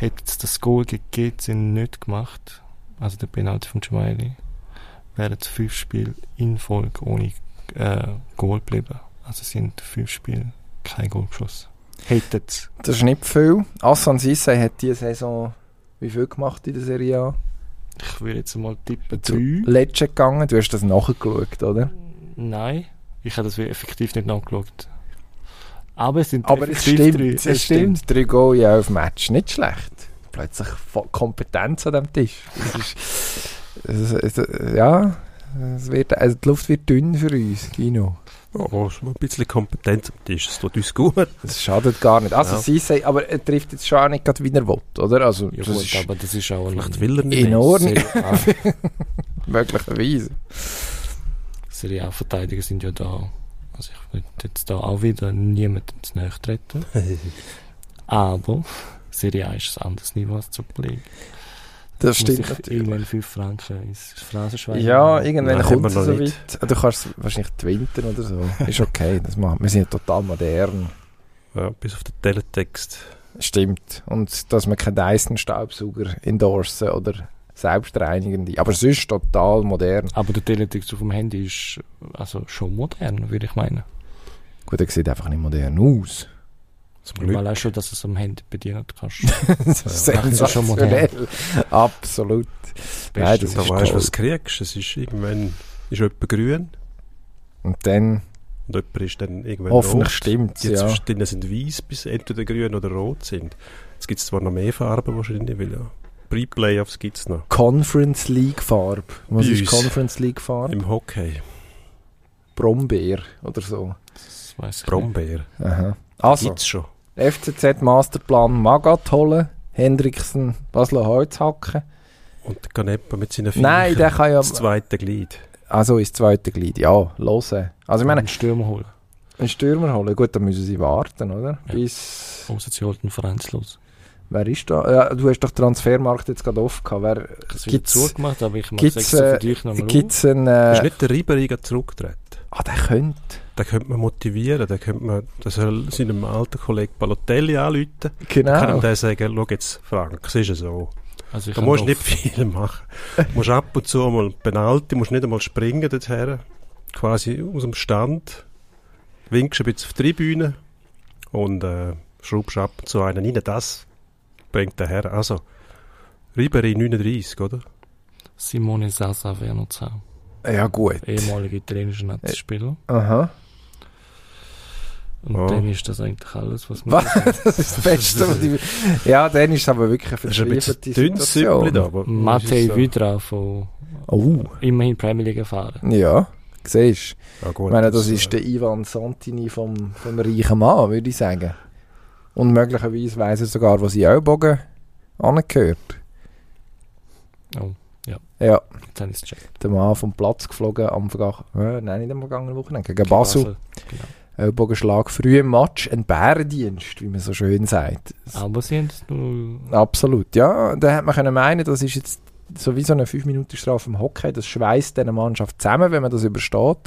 hätte es das Goal gegen GC nicht gemacht, also der Penalty von Jamaili, wären es fünf Spiele in Folge ohne äh, Goal geblieben. Also sind fünf Spiele kein Goal geschossen. Hätten es. Das ist nicht viel. Assan Sisse hat diese Saison wie viel gemacht in der Serie A? Ich würde jetzt mal tippen, drei. Lecce gegangen. Du hast das nachgeschaut, oder? Nein, ich habe das effektiv nicht nachgeschaut. Aber es sind Aber es stimmt, drei. es stimmt. Drei Goal in elf Match. Nicht schlecht. Plötzlich Kompetenz an dem Tisch. Das ist, es, es, ja, es wird, also die Luft wird dünn für uns, Gino. Oh, ist mal ein bisschen Kompetenz am Tisch, das tut uns gut. Das schadet gar nicht. Also Ja. sie sagen, aber er trifft jetzt schon auch nicht gerade, wie er will, oder? Also Ja das gut, ist aber das ist auch Vielleicht will er nicht. in Ordnung. Serie A. Möglicherweise. Serie A-Verteidiger sind ja da. Also ich würde jetzt da auch wieder niemandem zu nahe treten. Aber Serie A ist ein anderes Niveau als Super League. Das Muss stimmt ich natürlich. irgendwann 5 Franken ins Phrasenschwein. Ja, irgendwann Nein, kommt es so nicht. weit. Du kannst wahrscheinlich twinten oder so. Ist okay, das machen. wir sind ja total modern. Ja, bis auf den Teletext. Stimmt. Und dass wir keinen Dyson-Staubsauger endorsen oder selbstreinigende. Aber sonst total modern. Aber der Teletext auf dem Handy ist also schon modern, würde ich meinen. Gut, er sieht einfach nicht modern aus. Zum Glück. Weil auch schon, dass du es am Handy bedienen kannst. das ist Ja, das ist schon sensationell. Absolut. Nein, das da ist weißt du, toll. was du kriegst. Es ist irgendwann ist jemand grün Und dann, und jemand ist dann irgendwann hoffentlich rot. stimmt Die ja. sind weiß, bis entweder grün oder rot sind. Jetzt gibt es zwar noch mehr Farben wahrscheinlich, weil ja Pre-Playoffs gibt es noch. Conference League Farbe. Was Bei ist uns. Conference League Farbe? Im Hockey. Brombeer oder so. Das weiss ich nicht. Brombeer. Aha. Also, Gibt's schon. FCZ Masterplan Magat holen, Hendrickson Basler Holz hacken. Und der Canepa mit seinen Nein, der kann ja. das zweite Glied. Also ins zweite Glied, ja, hören. Also ich meine, einen Stürmer holen. einen Stürmer holen, gut, dann müssen sie warten, oder? Ja. Bis. Außer sie halten vereinslos. Wer ist da? Ja, du hast doch den Transfermarkt jetzt gerade offen gehabt. Wer, Das wird gibt's, zugemacht, aber ich mache gibt's, es extra äh, für dich nochmal gibt's einen. Ist Äh, nicht der Ribery zurückgetreten? ah, der könnte. Den könnte man motivieren, den könnte man, das soll seinem alten Kollegen Balotelli anrufen. Genau. Kann ihm der sagen, schau jetzt, Frank, es ist ja so. Also ich Da musst du nicht viel machen. Du musst ab und zu mal Penalty, musst nicht einmal springen dorthin. Quasi aus dem Stand. winkst ein bisschen auf die Tribüne und äh, schraubst ab und zu einen rein. Das bringt der Herr. Also, Ribery 39, oder? Simone Sasa wäre noch zu haben. Ja, gut. Ehemaliger italienischer Nationalspieler. Aha. Und Oh. dann ist das eigentlich alles, was man Was? Das ist das Beste. was ich- ja, dann ist es aber wirklich Das verzweifelte dünnes Süppli da. Situation. aber Matej ist Vidra von Oh, immerhin Premier League erfahren. ja. Siehst So, ja, gut, Ich meine, das äh, ist der Ivan Santini vom, vom reichen Mann, würde ich sagen. Und möglicherweise weiss er sogar, was in Ellbogen angehört. Oh, Ja, jetzt habe ich es gecheckt. der Mann vom Platz geflogen am vergangenen, äh, nein, nicht am vergangenen Wochenende, gegen Basel. Genau. Ellbogenschlag früh im Match, ein Bärendienst, wie man so schön sagt. Aber sie haben es nur Absolut, ja. Da hätte man können meinen, das ist jetzt so wie so eine 5-Minuten-Strafe im Hockey, das schweißt diese Mannschaft zusammen, wenn man das übersteht.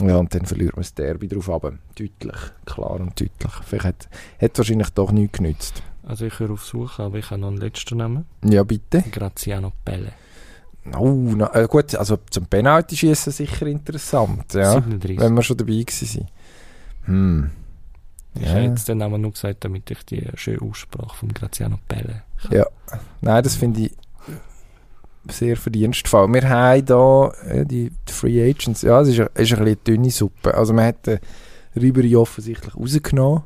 Ja, und dann verliert man das Derby drauf ab. Deutlich, klar und deutlich. Vielleicht hat, hat wahrscheinlich doch nichts genützt. Also ich höre auf Suche, aber ich habe noch einen letzten Namen. Ja, bitte. Graziano Pelle. Oh, na, äh, gut, also zum Penalty-Schießen sicher interessant, ja. 37. Wenn wir schon dabei sind. Hm. Ich Ja. habe jetzt den Namen nur gesagt, damit ich die schöne Aussprache von Graziano Pelle Nein, das finde ich sehr verdienstvoll. Wir haben hier äh, die, die Free Agents, ja, es ist, ist ein bisschen eine dünne Suppe. Also man hat den Ribery offensichtlich rausgenommen.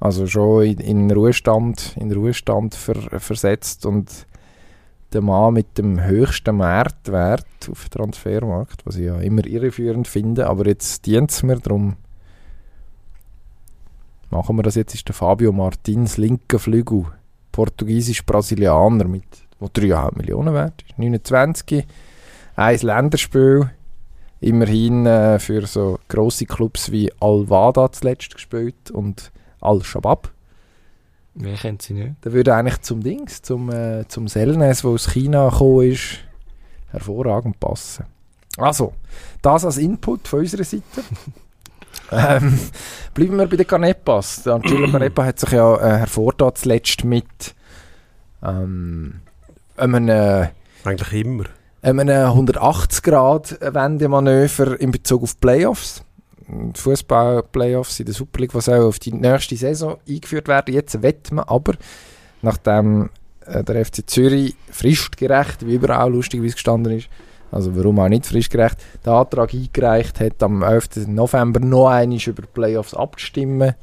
Also schon in, in Ruhestand, in Ruhestand ver, versetzt und der Mann mit dem höchsten Marktwert auf dem Transfermarkt, was ich ja immer irreführend finde, aber jetzt dient es mir, darum machen wir das jetzt, ist der Fabio Martins linker Flügel portugiesisch-Brasilianer mit wo 3,5 Millionen wert ist. 29, ein Länderspiel, immerhin äh, für so grosse Clubs wie Al-Wada zuletzt gespielt und Al-Shabaab. Wer kennt sie nicht? Der würde eigentlich zum Dings, zum, äh, zum Selnes, wo aus China gekommen ist, hervorragend passen. Also, das als Input von unserer Seite. ähm, bleiben wir bei den Canepas. Der Angelo Canepa hat sich ja äh, hervorgetan zuletzt mit ähm, einem, äh, Eigentlich immer. einem 180-Grad-Wendemanöver in Bezug auf Playoffs. Fußball-Playoffs in der Super League, die soll auf die nächste Saison eingeführt werden. Jetzt wett man aber, nachdem äh, der FC Zürich fristgerecht, wie überall lustigerweise gestanden ist, also warum auch nicht fristgerecht, den Antrag eingereicht hat, am 11. November noch einmal über die Playoffs abzustimmen.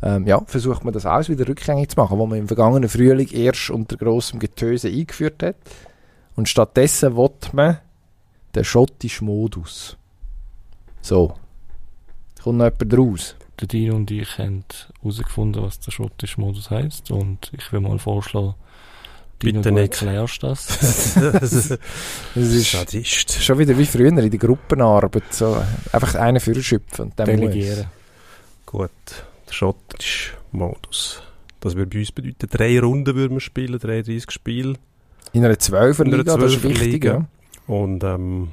Ähm, ja, versucht man das alles wieder rückgängig zu machen, was man im vergangenen Frühling erst unter grossem Getöse eingeführt hat. Und stattdessen will man den schottischen Modus. So. Kommt noch jemand raus? Der Dino und ich haben herausgefunden, was der schottische Modus heisst. Und ich will mal vorschlagen, Bitte nicht. erklärst das. Das ist Sadist. schon wieder wie früher in der Gruppenarbeit. So, einfach einen Führerschöpfen und dann Delegieren. Gut, der schottische Modus. Das würde bei uns bedeuten, drei Runden würden wir spielen, 33 Spiele. In einer 12er In einer Liga, das ist 12er wichtig. Ja. Und ähm,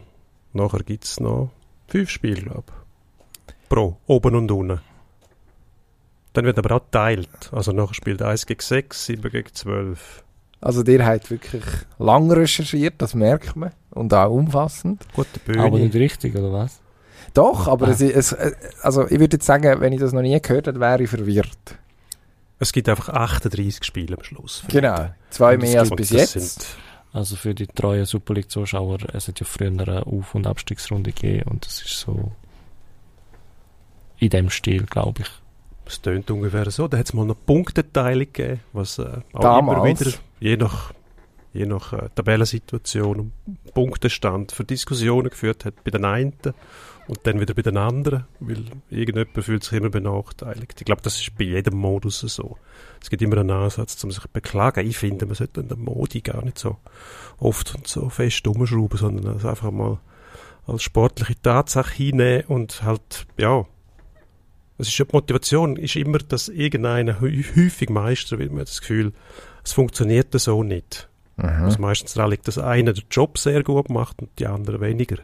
nachher gibt es noch fünf Spiele, glaube ich. Pro, oben und unten. Dann wird aber auch geteilt. Also nachher spielt 1 gegen 6, 7 gegen 12. Also der hat wirklich lang recherchiert, das merkt man. Und auch umfassend. Gut, der Aber nicht richtig, oder was? Doch, aber Ah. es, es, äh, also ich würde jetzt sagen, wenn ich das noch nie gehört hätte, wäre ich verwirrt. Es gibt einfach 38 Spiele am Schluss. Genau. Zwei mehr als Und bis jetzt. Sind, Also für die treuen Super League-Zuschauer, es hat ja früher eine Auf- und Abstiegsrunde gegeben und das ist so in dem Stil, glaube ich. es tönt ungefähr so. Da hat es mal noch Punkteteilung gegeben, was äh, auch Damals. immer wieder, je nach, je nach äh, Tabellensituation und Punktestand für Diskussionen geführt hat bei den einen und dann wieder bei den anderen, weil irgendjemand fühlt sich immer benachteiligt. Ich glaube, das ist bei jedem Modus so. Es gibt immer einen Ansatz, um sich zu beklagen. Ich finde, man sollte an der Modi gar nicht so oft und so fest umschrauben, sondern es einfach mal als sportliche Tatsache hinnehmen und halt, ja, es ist ja die Motivation ist immer, dass irgendeiner hä- häufig Meister wird. Man hat das Gefühl, es funktioniert so nicht. Mhm. Also meistens daran liegt, dass einer den Job sehr gut macht und die anderen weniger.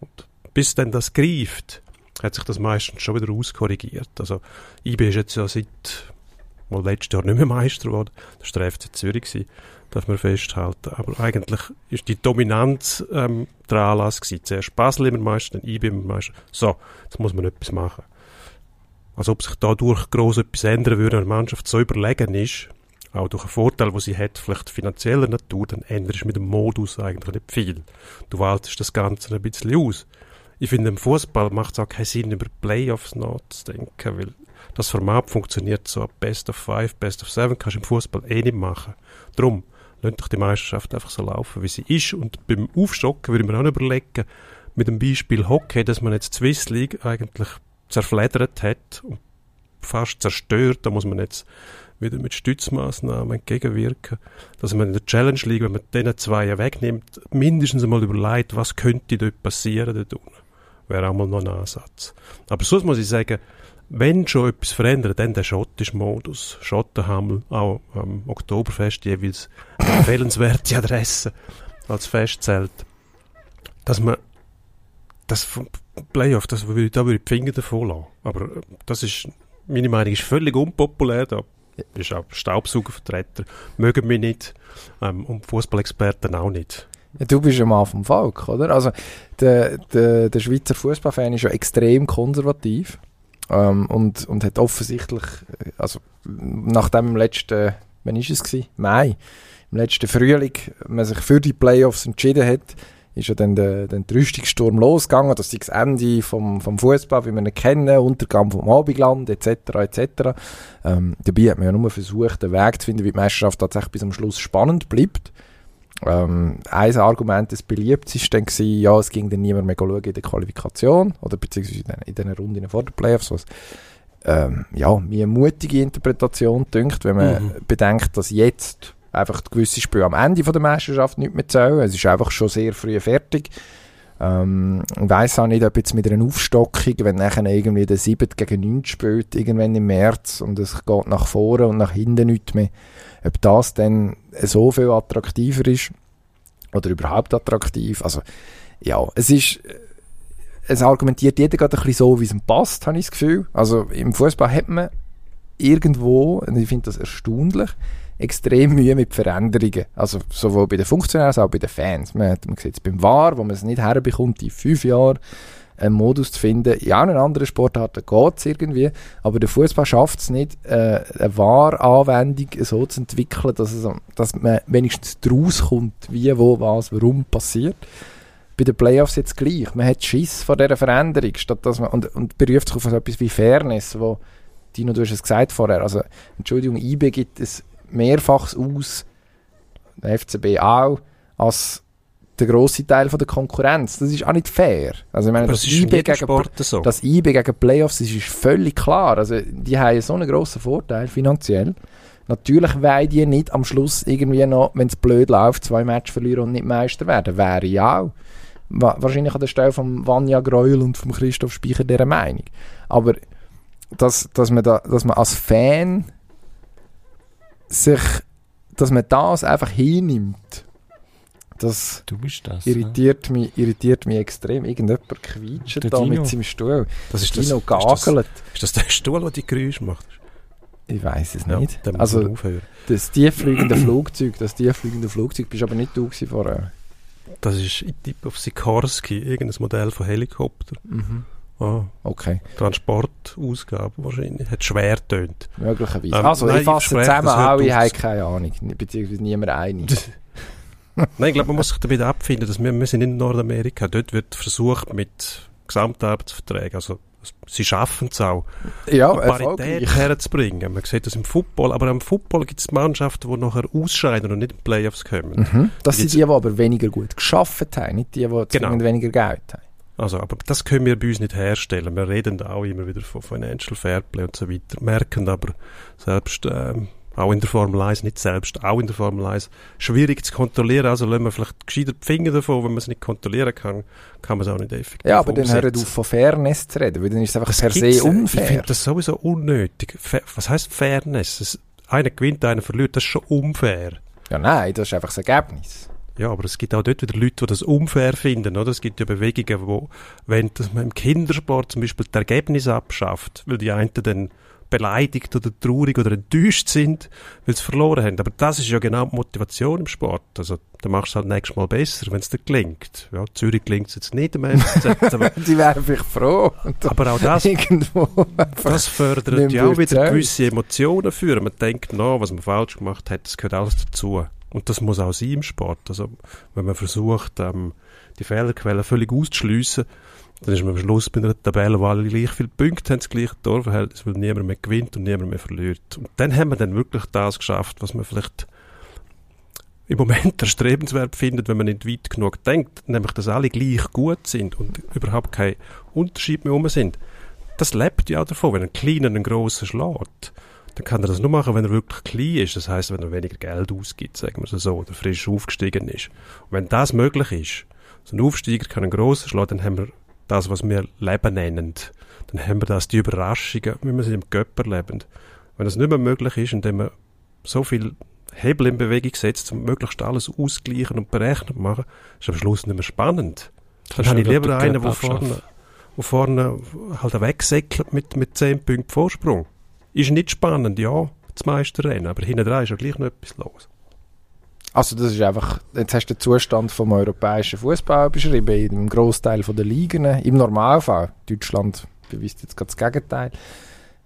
Und bis dann das greift, hat sich das meistens schon wieder auskorrigiert. Also IB ist jetzt ja seit mal letztes Jahr nicht mehr Meister geworden. Das war der FC Zürich, gewesen, darf man festhalten. Aber eigentlich ist die Dominanz ähm, der Anlass gewesen. Zuerst Basel immer Meister, dann IB immer Meister. So, jetzt muss man etwas machen. Als ob sich dadurch gross etwas ändern würde, wenn eine Mannschaft so überlegen ist, auch durch einen Vorteil, den sie hat, vielleicht finanzieller Natur, dann änderst du mit dem Modus eigentlich nicht viel. Du waltest das Ganze ein bisschen aus. Ich finde, im Fußball macht es auch keinen Sinn, über Playoffs nachzudenken, weil das Format funktioniert so Best of Five, Best of Seven, kannst du im Fußball eh nicht machen. Drum, lasst doch die Meisterschaft einfach so laufen, wie sie ist. Und beim Aufstocken würde ich mir auch überlegen, mit dem Beispiel Hockey, dass man jetzt die Swiss League eigentlich zerfleddert hat und fast zerstört, da muss man jetzt wieder mit Stützmaßnahmen entgegenwirken, dass man in der Challenge League, wenn man diesen zwei wegnimmt, mindestens einmal überlegt, was könnte dort passieren dort unten. Wäre auch mal noch ein Ansatz. Aber sonst muss ich sagen, wenn schon etwas verändert, dann der schottische Modus. Schottenhammel, auch am Oktoberfest jeweils empfehlenswerte Adresse als Festzelt. Dass man das Playoff, das würde, da würde ich die Finger davon lassen. Aber das ist, meine Meinung ist völlig unpopulär. Da ist auch Staubsaugervertreter, mögen mich nicht ähm, und Fußballexperten auch nicht. Du bist ja mal vom Volk, oder? Also der, der, der Schweizer Fußballfan ist ja extrem konservativ ähm, und, und hat offensichtlich, äh, also nach dem letzten, wann ist es gewesen? Mai, im letzten Frühling, man sich für die Playoffs entschieden hat, ist ja dann der, der Rüstungssturm losgegangen. Das ist das Ende vom, vom Fußball, wie wir ihn kennen, Untergang vom Abendland, etc., etc. Ähm, dabei hat man ja nur versucht, einen Weg zu finden, wie die Meisterschaft tatsächlich bis zum Schluss spannend bleibt. Ähm, ein Argument des Beliebtes war dann, gewesen, ja, es ging dann niemand mehr schauen in der Qualifikation oder beziehungsweise in diesen Runden vor den Playoffs, was ähm, ja, mir eine mutige Interpretation dünkt, wenn man mhm. bedenkt, dass jetzt einfach gewisse Spiele am Ende von der Meisterschaft nicht mehr zählen. Es ist einfach schon sehr früh fertig. Ähm, ich weiss auch nicht, ob jetzt mit einer Aufstockung, wenn nachher irgendwie der 7 gegen 9 spielt, irgendwann im März und es geht nach vorne und nach hinten nicht mehr, ob das dann so viel attraktiver ist oder überhaupt attraktiv. Also, ja, es ist, es argumentiert jeder gerade ein bisschen so, wie es ihm passt, habe ich das Gefühl. Also, im Fußball hat man irgendwo, und ich finde das erstaunlich, extrem Mühe mit Veränderungen. Also sowohl bei den Funktionären als auch bei den Fans. Man, man sieht es beim VAR, wo man es nicht herbekommt, in fünf Jahren einen Modus zu finden. Ja, in anderen Sportarten geht es irgendwie, aber der Fußball schafft es nicht, äh, eine VAR-Anwendung so zu entwickeln, dass, es, dass man wenigstens daraus kommt, wie, wo, was, warum passiert. Bei den Playoffs jetzt gleich. Man hat Schiss vor dieser Veränderung, statt dass man, und, und beruft sich auf etwas wie Fairness, wo Dino, du hast es gesagt vorher, also Entschuldigung, IB gibt es mehrfach aus, der FCB auch, als der grosse Teil von der Konkurrenz. Das ist auch nicht fair. Also ich meine, das, das IB gegen, so. das IB gegen Playoffs das ist völlig klar. Also die haben so einen grossen Vorteil finanziell. Natürlich wollen die nicht am Schluss irgendwie noch, wenn es blöd läuft, zwei Matches verlieren und nicht Meister werden. Wäre ja auch. Wahrscheinlich an der Stelle von Vanja Greuel und von Christoph Speicher dieser Meinung. Aber dass, dass, man da, dass man als Fan sich, dass man das einfach hinnimmt, das, das irritiert, ja. mich, irritiert mich extrem. Irgendjemand quietscht da mit seinem Stuhl. Das ist Dino das, gagelt. Ist das, ist das der Stuhl, der die Geräusche macht? Ich weiß es ja, nicht. Also, das tieffliegende Flugzeug, das tieffliegende Flugzeug, bist aber nicht du vorher. Das ist, ich tippe auf Sikorsky, irgendein Modell von Helikopter. Mhm. Ah, okay. Transportausgabe wahrscheinlich. Hat schwer tönt. Möglicherweise. Ähm, also, nein, ich fasse zusammen auch, ich habe keine Ahnung. Beziehungsweise niemand einig. nein, ich glaube, man muss sich damit abfinden, dass wir, wir sind in Nordamerika. Dort wird versucht mit Gesamtarbeitsverträgen, also sie schaffen es auch, ja, Parität herzubringen. Man sieht das im Football, aber im Football gibt es Mannschaften, die nachher ausscheiden und nicht in die Playoffs kommen. Mhm. Das sind die, die aber weniger gut geschafft haben, nicht die, die genau. weniger Geld haben. Also, aber das können wir bei uns nicht herstellen. Wir reden auch immer wieder von Financial Fairplay und so weiter, merken aber selbst ähm, auch in der Formel 1, nicht selbst, auch in der Formel 1, schwierig zu kontrollieren. Also lassen wir vielleicht gescheiter die Finger davon, wenn man es nicht kontrollieren kann, kann man es auch nicht effektiv Ja, aber umsetzen. dann hören auf von Fairness zu reden, weil dann ist es einfach das per se unfair. Ich finde das sowieso unnötig. Was heißt Fairness? Es, einer gewinnt, einer verliert, das ist schon unfair. Ja, nein, das ist einfach das Ergebnis. Ja, aber es gibt auch dort wieder Leute, die das unfair finden, oder? Es gibt ja Bewegungen, wo, wenn man im Kindersport zum Beispiel das Ergebnis abschafft, weil die einen dann beleidigt oder traurig oder enttäuscht sind, weil sie verloren haben. Aber das ist ja genau die Motivation im Sport. Also, dann machst du es halt nächstes Mal besser, wenn es dir gelingt. Ja, Zürich gelingt es jetzt nicht am FCZ, aber, Die wären vielleicht froh. aber auch das, das fördert ja auch wieder gewisse Emotionen führen. Man denkt, na, was man falsch gemacht hat, das gehört alles dazu. Und das muss auch sein im Sport. Also, wenn man versucht, ähm, die Fehlerquellen völlig auszuschliessen, dann ist man am Schluss bei einer Tabelle, wo alle gleich viele Punkte haben, das gleiche Torverhältnis, weil niemand mehr gewinnt und niemand mehr verliert. Und dann haben wir dann wirklich das geschafft, was man vielleicht im Moment erstrebenswert findet, wenn man nicht weit genug denkt, nämlich, dass alle gleich gut sind und überhaupt kein Unterschied mehr rum sind. Das lebt ja auch davon, wenn ein Kleiner einen Grossen schlägt. Dann kann er das nur machen, wenn er wirklich klein ist. Das heißt, wenn er weniger Geld ausgibt, sagen wir so, oder frisch aufgestiegen ist. Und wenn das möglich ist, so ein Aufsteiger kann einen Grossen schlagen, dann haben wir das, was wir Leben nennen. Dann haben wir das, die Überraschungen, wie wir sie im Göpper leben. Wenn das nicht mehr möglich ist, indem man so viel Hebel in Bewegung setzt, um möglichst alles ausgleichen und berechnet machen, ist am Schluss nicht mehr spannend. Dann habe ich lieber einen, der vorne, wo vorne halt wegsäckelt mit, mit 10 Punkten Vorsprung. Ist nicht spannend, ja, das meiste Rennen, aber hinten dran ist ja gleich noch etwas los. Also das ist einfach, jetzt hast du den Zustand vom europäischen Fußball beschrieben, im Großteil der Ligen, im Normalfall. Deutschland beweist jetzt gerade das Gegenteil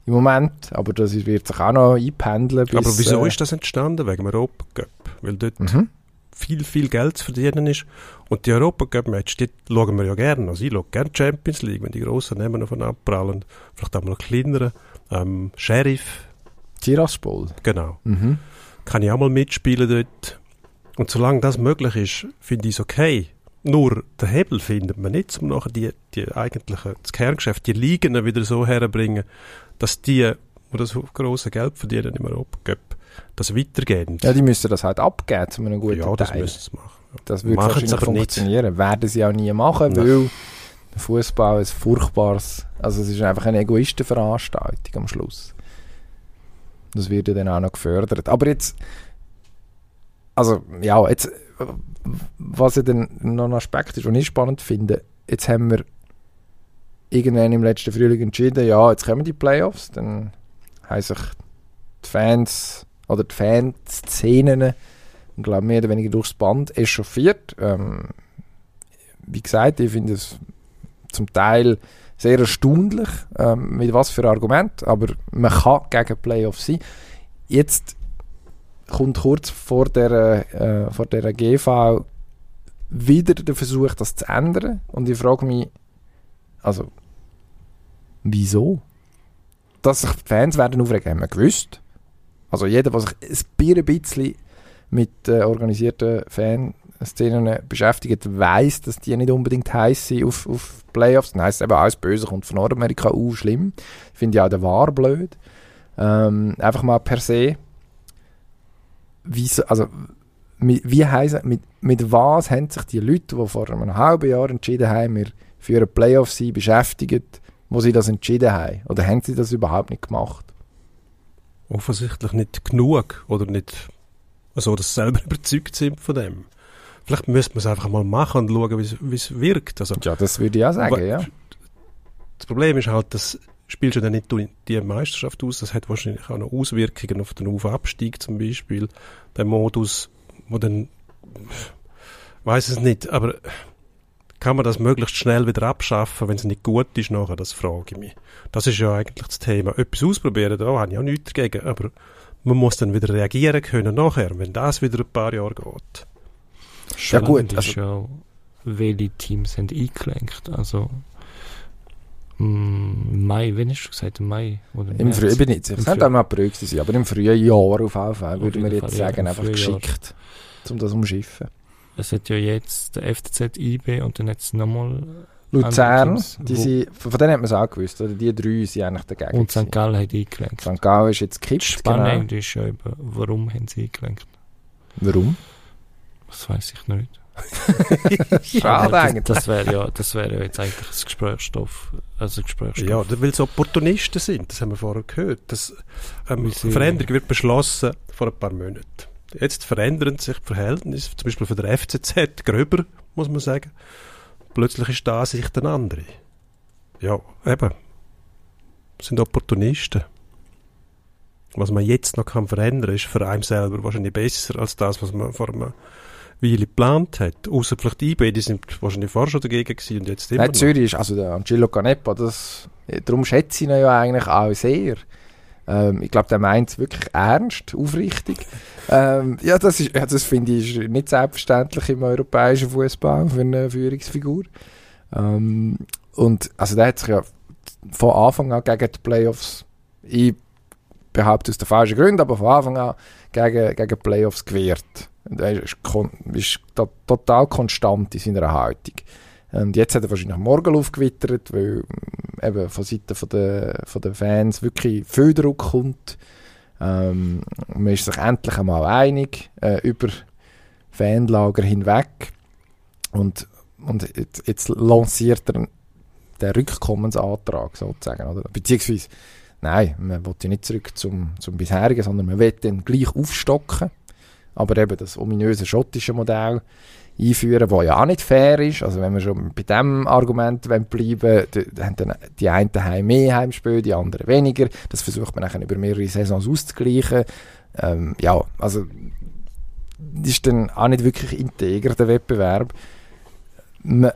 im Moment, aber das wird sich auch noch einpendeln. Bis, aber wieso äh, ist das entstanden? Wegen dem Europacup. Weil dort Mhm. viel, viel Geld zu verdienen ist. Und die Europacup-Match, die schauen wir ja gerne. Also ich schaue gerne Champions League, wenn die grossen Namen davon abprallen. Vielleicht auch mal kleinere. Ähm, Sheriff, Tiraspol. genau. Mhm. Kann ich auch mal mitspielen dort. Und solange das möglich ist, finde ich es okay. Nur den Hebel findet man nicht, um nachher die, die eigentliche, das Kerngeschäft, die Ligen wieder so herbringen, dass die, die das grosse Geld verdienen im Europacup, das weitergeben. Ja, die müssen das halt abgeben zu einem guten ja, das Teil. müssen sie machen. Das würde Machen wahrscheinlich aber nicht. funktionieren. Werden sie auch nie machen, Nein. weil der Fußball ist furchtbares, also es ist einfach eine Egoistenveranstaltung am Schluss. Das wird ja dann auch noch gefördert. Aber jetzt, also ja, jetzt, äh, was ja dann noch ein Aspekt ist, den ich spannend finde, jetzt haben wir irgendwann im letzten Frühling entschieden, ja, jetzt kommen die Playoffs, dann haben sich die Fans oder die Fanszenen ich glaube, mehr oder weniger durchs Band echauffiert. Ähm, wie gesagt, ich finde es zum Teil sehr erstaunlich, ähm, mit was für Argument, aber man kann gegen Playoffs sein. Jetzt kommt kurz vor der, äh, vor der GV wieder der Versuch, das zu ändern. Und ich frage mich, also, wieso? Dass sich die Fans werden aufregen, haben wir gewusst. Also jeder, der sich ein bisschen mit äh, organisierten Fanszenen beschäftigt, weiß, dass die nicht unbedingt heiß sind auf, auf Playoffs. Dann heisst eben, alles Böse kommt von Nordamerika, uh, schlimm. Finde ich auch der War blöd. Ähm, einfach mal per se. Wie, so- also, mit, wie heisst, mit, mit was haben sich die Leute, die vor einem halben Jahr entschieden haben, wir führen Playoffs ein, beschäftigt, wo sie das entschieden haben? Oder haben sie das überhaupt nicht gemacht? offensichtlich nicht genug oder nicht so, dass sie selber überzeugt sind von dem. Vielleicht müsste man es einfach mal machen und schauen, wie es- wie wirkt. Also, Ja, das würde ich auch sagen, ja. das Problem ist halt, das spielst du dann nicht die Meisterschaft aus, das hat wahrscheinlich auch noch Auswirkungen auf den Auf-Abstieg zum Beispiel, der Modus, wo dann, weiß es nicht, aber kann man das möglichst schnell wieder abschaffen, wenn es nicht gut ist nachher, das frage ich mich. Das ist ja eigentlich das Thema. Etwas ausprobieren, da habe ich auch nichts dagegen, aber man muss dann wieder reagieren können nachher, wenn das wieder ein paar Jahre geht. Ja, gut, Spannend ist ja, welche Teams haben eingelenkt. Also, im Mai, wenn hast du gesagt? Im Mai? Oder Im? Frühjahr, ich bin nicht sicher. Es könnte auch mal April sein, aber im frühen Jahr auf jeden Fall, würde man jetzt ja, sagen, im einfach Frühjahr. geschickt, um das umschiffen. Es hat ja jetzt der FCZ IB und dann jetzt nochmal Luzern, die sind, von denen hat man es auch gewusst, oder? Die drei sind eigentlich dagegen. und St. Gallen hat eingelenkt. St. Gallen ist jetzt gekippt, Spannend genau. ist ja eben, warum haben sie eingelenkt? Warum? Das weiß ich nicht. Schade eigentlich. Das, das wäre ja, das wäre ja jetzt eigentlich ein Gesprächsstoff. Also Gesprächsstoff. Ja, weil es Opportunisten sind, das haben wir vorher gehört. Das, ähm, Veränderung wird beschlossen vor ein paar Monaten. Jetzt verändern sich die Verhältnisse, zum Beispiel für der FCZ, gröber, muss man sagen. Plötzlich ist da Sicht eine andere. Ja, eben. Das sind Opportunisten. was man jetzt noch kann verändern, ist für einen selber wahrscheinlich besser als das, was man vor einem Weile geplant hat. Außer vielleicht IB, die sind wahrscheinlich vorher schon dagegen gewesen und jetzt immer Nein, Zürich ist, also der Angelo Canepa, das, darum schätze ich ihn ja eigentlich auch sehr. Ähm, ich glaube, der meint es wirklich ernst, aufrichtig. ähm, ja, das, ist, ja, das finde ich ist nicht selbstverständlich im europäischen Fußball für eine Führungsfigur. Ähm, und also der hat sich ja von Anfang an gegen die Playoffs, ich behaupte aus den falschen Gründen, aber von Anfang an gegen, gegen die Playoffs gewehrt. Er ist, ist total konstant in seiner Haltung. Und jetzt hat er wahrscheinlich morgen aufgewittert, weil mm, eben von Seiten von der, von der Fans wirklich viel Druck kommt. Ähm, man ist sich endlich einmal einig äh, über Fanlager hinweg. Und, und jetzt, jetzt lanciert er den Rückkommensantrag sozusagen. Oder? Beziehungsweise, nein, man will ja nicht zurück zum, zum bisherigen, sondern man will dann gleich aufstocken. Aber eben das ominöse schottische Modell einführen, was ja auch nicht fair ist. Also wenn wir schon bei diesem Argument bleiben dann haben die einen daheim mehr Heimspiele, die anderen weniger. Das versucht man dann über mehrere Saisons auszugleichen. Ähm, ja, also ist dann auch nicht wirklich integer, der Wettbewerb. Man,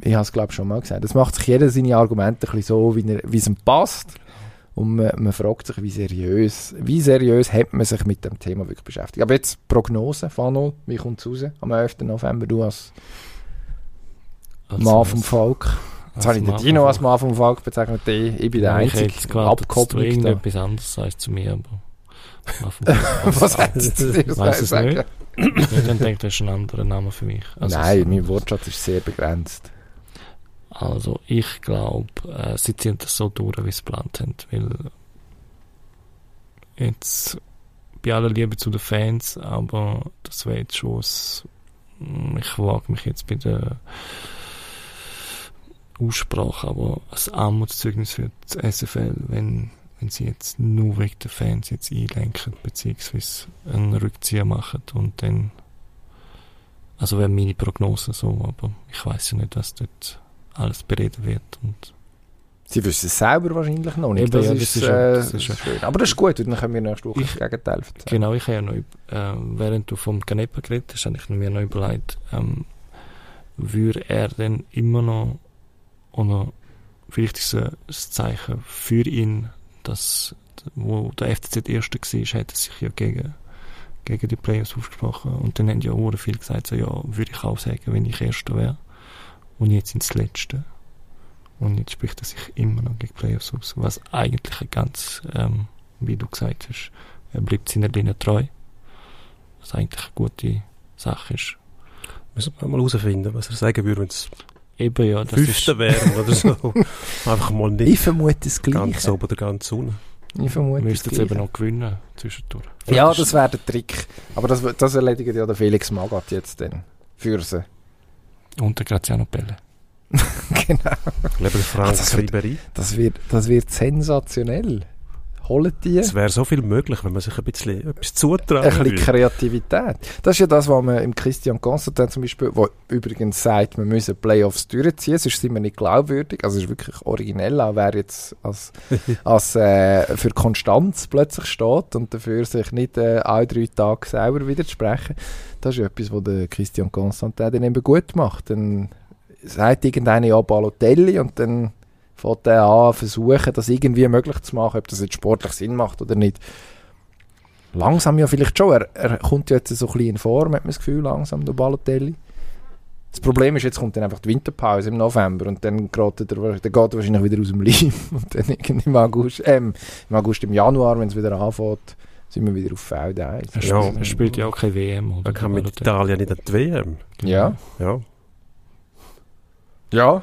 ich habe es glaube schon mal gesagt, das macht sich jeder seine Argumente ein bisschen so, wie, er, wie es ihm passt. Und man, man, fragt sich, wie seriös, wie seriös hat man sich mit dem Thema wirklich beschäftigt. Aber jetzt Prognose, Fano, wie kommt es raus am 11. November, du als also Mann vom Volk. Jetzt habe ich den Dino als Mann vom Volk bezeichnet, ich bin der Einzige abgekoppelt. Ich etwas anderes sagst zu mir, aber Was heißt das? Weiß es nicht. ich denke, das ist ein anderer Name für mich. Also Nein, mein Wortschatz ist sehr begrenzt. Also ich glaube, äh, sie ziehen das so durch, wie sie geplant haben, weil jetzt bei aller Liebe zu den Fans, aber das wäre jetzt schon ein, ich wage mich jetzt bei der Aussprache, aber ein Armutszeugnis für das SFL, wenn, wenn sie jetzt nur wegen den Fans jetzt einlenken, beziehungsweise einen Rückzieher machen und dann also wäre meine Prognose so, aber ich weiß ja nicht, was dort alles bereden wird. Und Sie wissen es selber wahrscheinlich noch nicht. Eben, das, ja, ist, das, ist, äh, das ist schön. Aber das ist gut, dann können wir nächste Woche ich, das Gegenteil erzählen. Genau, ich habe ja noch, äh, während du vom Canepa geredet hast, habe ich mir noch überlegt, ähm, würde er denn immer noch, oder vielleicht ist es ein Zeichen für ihn, dass, wo der FCZ Erste war, hat er sich ja gegen, gegen die Players ausgesprochen. Und dann haben ja auch viele gesagt, so, ja, würde ich auch sagen, wenn ich Erster wäre. Und jetzt ins Letzte. Und jetzt spricht er sich immer noch gegen Playoffs aus. Was eigentlich ein ganz, ähm, wie du gesagt hast, er bleibt seiner Linie treu. Was eigentlich eine gute Sache ist. Müssen wir mal herausfinden, was er sagen würde, wenn es Eben, ja, das Fünfte wäre oder so. Einfach mal nicht. Ich vermute das Gleiche. Ganz oben der ganz unten. Ich vermute Müsste jetzt eben noch gewinnen zwischendurch. Ja, das wäre der Trick. Aber das, das erledigt ja der Felix Magath jetzt dann. Für sie. Und der Graziano Pelle. genau. Lieber Frank ah, das, wird, das, wird, das wird sensationell. Holen die. Es wäre so viel möglich, wenn man sich ein bisschen etwas zutraut. Ein bisschen Kreativität. Das ist ja das, was man im Christian Constantin zum Beispiel, wo übrigens sagt, wir müssen Playoffs durchziehen, sonst sind wir nicht glaubwürdig. Also es ist wirklich originell, auch wer jetzt als, als äh, für Konstanz plötzlich steht und dafür sich nicht äh, alle drei Tage selber widersprechen. Das ist etwas, was der Christian Constantin dann eben gut macht. Dann sagt irgendeiner ja Balotelli und dann fängt er an, versuchen, das irgendwie möglich zu machen, ob das jetzt sportlich Sinn macht oder nicht. Langsam ja vielleicht schon. Er, er kommt ja jetzt so ein bisschen in Form, hat man das Gefühl, langsam, der Balotelli. Das Problem ist, jetzt kommt dann einfach die Winterpause im November und dann, geht er, dann geht er wahrscheinlich wieder aus dem Leim. Und dann im August, ähm, im August, im Januar, wenn es wieder anfängt, sind wir wieder auf Feld 1. Ja, er spielt ja auch keine WM. Oder? Er kann mit Italien nicht an die WM. Ja. Ja. Ja.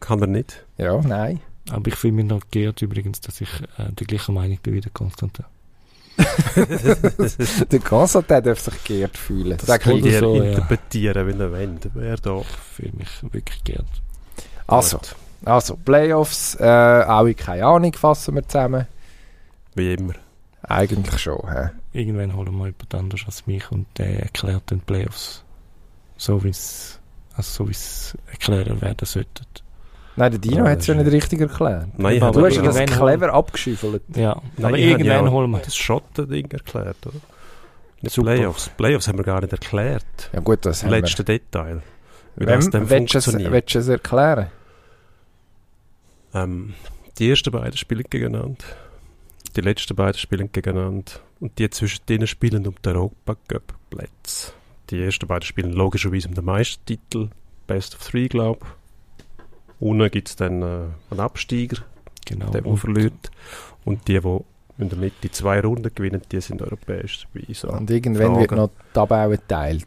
Kann er nicht. Ja, nein. Aber ich fühle mich noch geehrt übrigens, dass ich äh, der gleichen Meinung bin wie der Konstantin. der Konstantin darf sich geehrt fühlen. Das, das kann ich so, interpretieren, ja. wenn er will. Wer da fühle mich wirklich geehrt. Also, also Playoffs, äh, auch ich keine Ahnung, fassen wir zusammen. Wie immer. Eigentlich schon. He? Irgendwann holen wir jemand anders als mich und der erklärt den Playoffs so, wie es also so erklären werden sollte. Nein, der Dino Ja, hat es ja nicht richtig erklärt. Nein, ich Aber Du hast ja das clever abgeschüffelt. Ja, Nein, aber irgendwann ja holen wir. das Schotten-Ding erklärt, oder? Nicht Super. Playoffs. Playoffs haben wir gar nicht erklärt. Ja gut, das Das haben wir. letzte Detail. Wie das Wem, willst du es- funktioniert. willst du es erklären? Ähm, die ersten beiden spielen gegeneinander. Die letzten beiden spielen gegeneinander. Und die zwischen denen spielen um den Europacup-Plätze. Die ersten beiden spielen logischerweise um den Meistertitel. Best of Three, glaube ich. Unten gibt es dann äh, einen Absteiger, Genau. der, verliert. Und die, die in der Mitte zwei Runden gewinnen, die sind europäisch dabei. So. Und irgendwann wird Fragen. noch die Tabelle geteilt.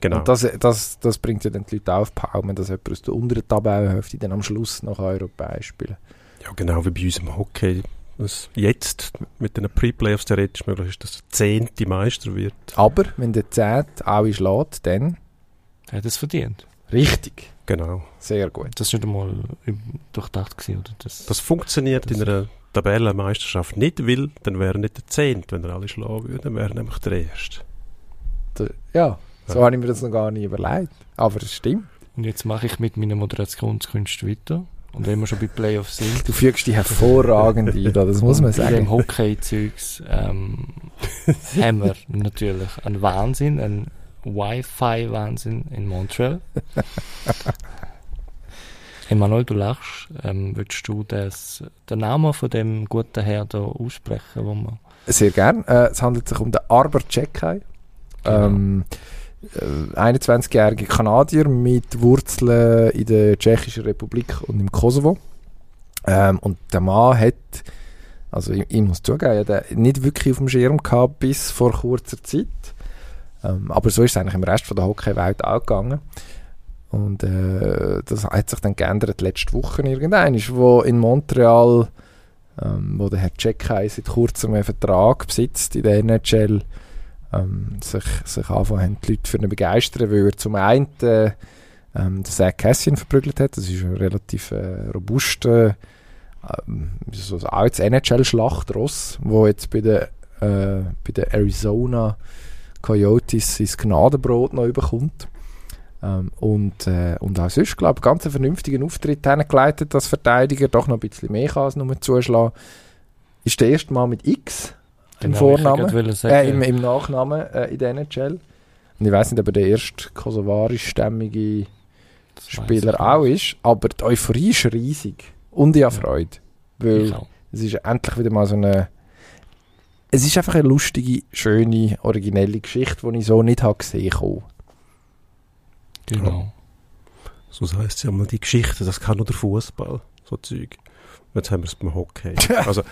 Genau. Und das, das, das bringt ja dann die Leute auf, Palmen, dass jemand aus der unteren Tabellenhälfte dann am Schluss noch europäisch spielen Ja, genau wie bei uns im Hockey. Was jetzt mit den Pre-Playoffs theoretisch möglich ist, dass der zehnte Meister wird. Aber wenn der Zehnt alle schlägt, dann hat es verdient. richtig. Genau. Sehr gut. Das war nicht einmal durchdacht gewesen, oder? Das, Das funktioniert Das- in einer Tabellenmeisterschaft nicht, weil dann wäre nicht der zehnte, wenn er alle schlagen würde, dann wäre nämlich der erste. Da- Ja, so Ja. habe ich mir das noch gar nicht überlegt. Aber es stimmt. und jetzt mache ich mit meinen Moderationskünsten weiter. Und wenn wir schon bei Playoffs sind, Du fügst dich hervorragend ein, da, das muss man in dem sagen. Hockey-Zeugs ähm, haben wir natürlich einen Wahnsinn, einen Wi-Fi-Wahnsinn in Montreal. Emanuel, du lachst. Ähm, würdest du das, den Namen von dem guten Herr da aussprechen, wo man Sehr gern. Äh, es handelt sich um den Arber Czekai. Genau. Ähm, äh, 21-jährige Kanadier mit Wurzeln in der Tschechischen Republik und im Kosovo. Ähm, und der Mann hat, also ich, ich muss zugeben, der nicht wirklich auf dem Schirm gehabt bis vor kurzer Zeit. Ähm, aber so ist es eigentlich im Rest von der Hockeywelt auch gegangen. Und äh, das hat sich dann geändert letzte Woche irgendein, wo in Montreal, ähm, wo der Herr Czekai seit kurzem einen Vertrag besitzt in der NHL, ähm, sich, sich anfangen die Leute für ihn begeistern, weil er zum einen äh, ähm, den Zach Cassian verprügelt hat. Das ist ein relativ äh, robuster, ähm, so ein altes NHL-Schlachtross, wo jetzt bei den, äh, bei den Arizona Coyotes sein Gnadenbrot noch überkommt. Ähm, und, äh, und auch sonst, glaube ich, ganz einen vernünftigen Auftritt hingeleitet als Verteidiger, doch noch ein bisschen mehr kann als nur zuschlagen. Ist der erste Mal mit X im Genau, Vornamen, äh, im, im Nachnamen äh, in der NHL. Und ich weiß nicht, ob er der erste kosovarischstämmige das Spieler auch ist, aber die Euphorie ist riesig. Und ich habe Ja. Freude. Weil es ist endlich wieder mal so eine. Es ist einfach eine lustige, schöne, originelle Geschichte, die ich so nicht habe gesehen habe. Genau. So heisst es ja mal, die Geschichte, das kann nur der Fußball, so Zeug. Jetzt haben wir es beim Hockey. Also,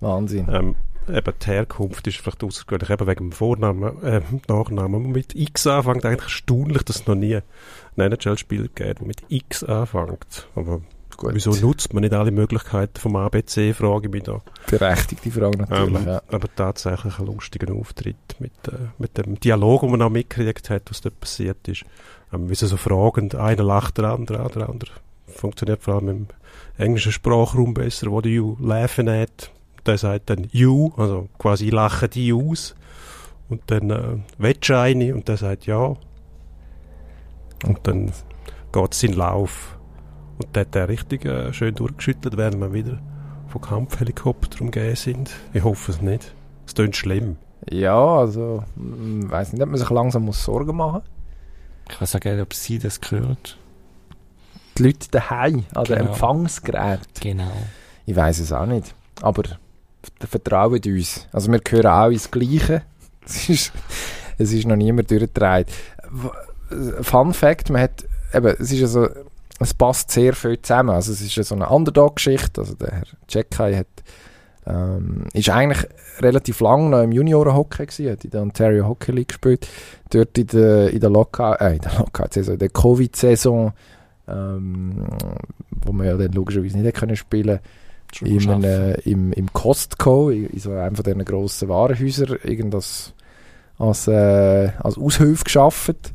Wahnsinn. ähm, eben die Herkunft ist vielleicht außergewöhnlich, eben wegen dem Vornamen, äh, Nachnamen, der mit X anfängt. Eigentlich erstaunlich, dass es noch nie einen NHL-Spieler gibt, der mit X anfängt. Aber Gut. wieso nutzt man nicht alle Möglichkeiten vom ABC, frage ich mich da. Berechtigte Frage natürlich. Ähm, ja. Aber tatsächlich ein lustiger Auftritt mit, äh, mit dem Dialog, den man auch mitgekriegt hat, was dort passiert ist. Ähm, wie so fragend, einer lacht, der andere, der andere. Funktioniert vor allem im englischen Sprachraum besser, wo you laughing at. Der sagt dann you, also quasi ich lache die aus. Und dann äh, du eine und der sagt ja. Und dann geht es in Lauf. Und der hat der richtig äh, schön durchgeschüttelt, während wir wieder von Kampfhelikoptern umgeben sind. Ich hoffe es nicht. Es klingt schlimm. Ja, also, ich weiß nicht, ob man sich langsam muss Sorgen machen Ich weiß auch nicht, ob sie das gehört. Die Leute daheim an den Genau. Empfangsgeräten. Genau. Ich weiß es auch nicht. Aber v- vertraut uns. Also wir gehören auch ins Gleiche. Es ist, es ist noch niemand durchgedreht. W- Fun Fact, man hat, eben, es ist ja so, es passt sehr viel zusammen. Also es ist ja so eine Underdog-Geschichte. Also der Herr Czekai hat, ähm, ist eigentlich relativ lang noch im Junioren-Hockey gewesen, hat in der Ontario Hockey League gespielt. Dort in der, in der Lockout, äh, in der Lockout-Saison, in der Covid-Saison, ähm, wo man ja dann logischerweise nicht können spielen in einem, im, im Costco, in, in so einem von diesen grossen Warenhäusern, irgendwas als, äh, als Aushilfe geschafft.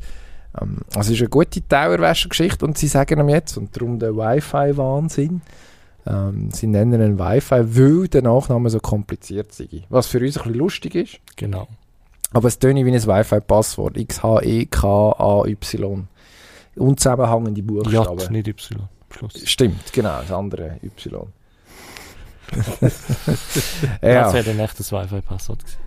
Ähm, also es ist eine gute Tauerwäschergeschichte und sie sagen ihm jetzt, und darum der Wi-Fi-Wahnsinn, ähm, sie nennen ihn Wi-Fi, weil der Nachname so kompliziert sei. Was für uns ein bisschen lustig ist, Genau. aber es tönt wie ein Wi-Fi-Passwort. X, H, E, K, A, Y. Unzusammenhängende Buchstaben. nicht Y. Schluss. Stimmt, genau, das andere Y. ja. Das wäre dann echt das Wi-Fi-Passwort gewesen.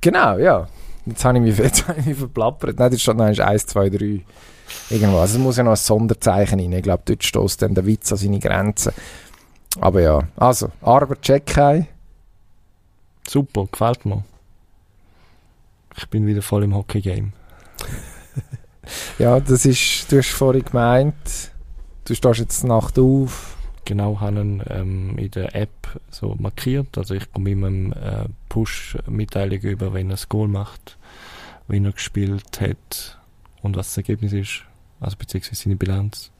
Genau, ja. Jetzt habe ich mich, jetzt habe ich mich verplappert. Nein, das steht noch 1, 2, 3. Irgendwas. Also es muss ja noch ein Sonderzeichen rein. Ich glaube, dort stößt dann der Witz an seine Grenzen. Aber ja, also, Arbeit check ein. Super, gefällt mir. Ich bin wieder voll im Hockey-Game. ja, das ist, du hast vorhin gemeint, du stehst jetzt Nacht auf. Genau, habe ihn ähm, in der App so markiert. Also ich komme ihm eine äh, Push-Mitteilung über, wenn er das Goal macht, wie er gespielt hat und was das Ergebnis ist. Also beziehungsweise seine Bilanz.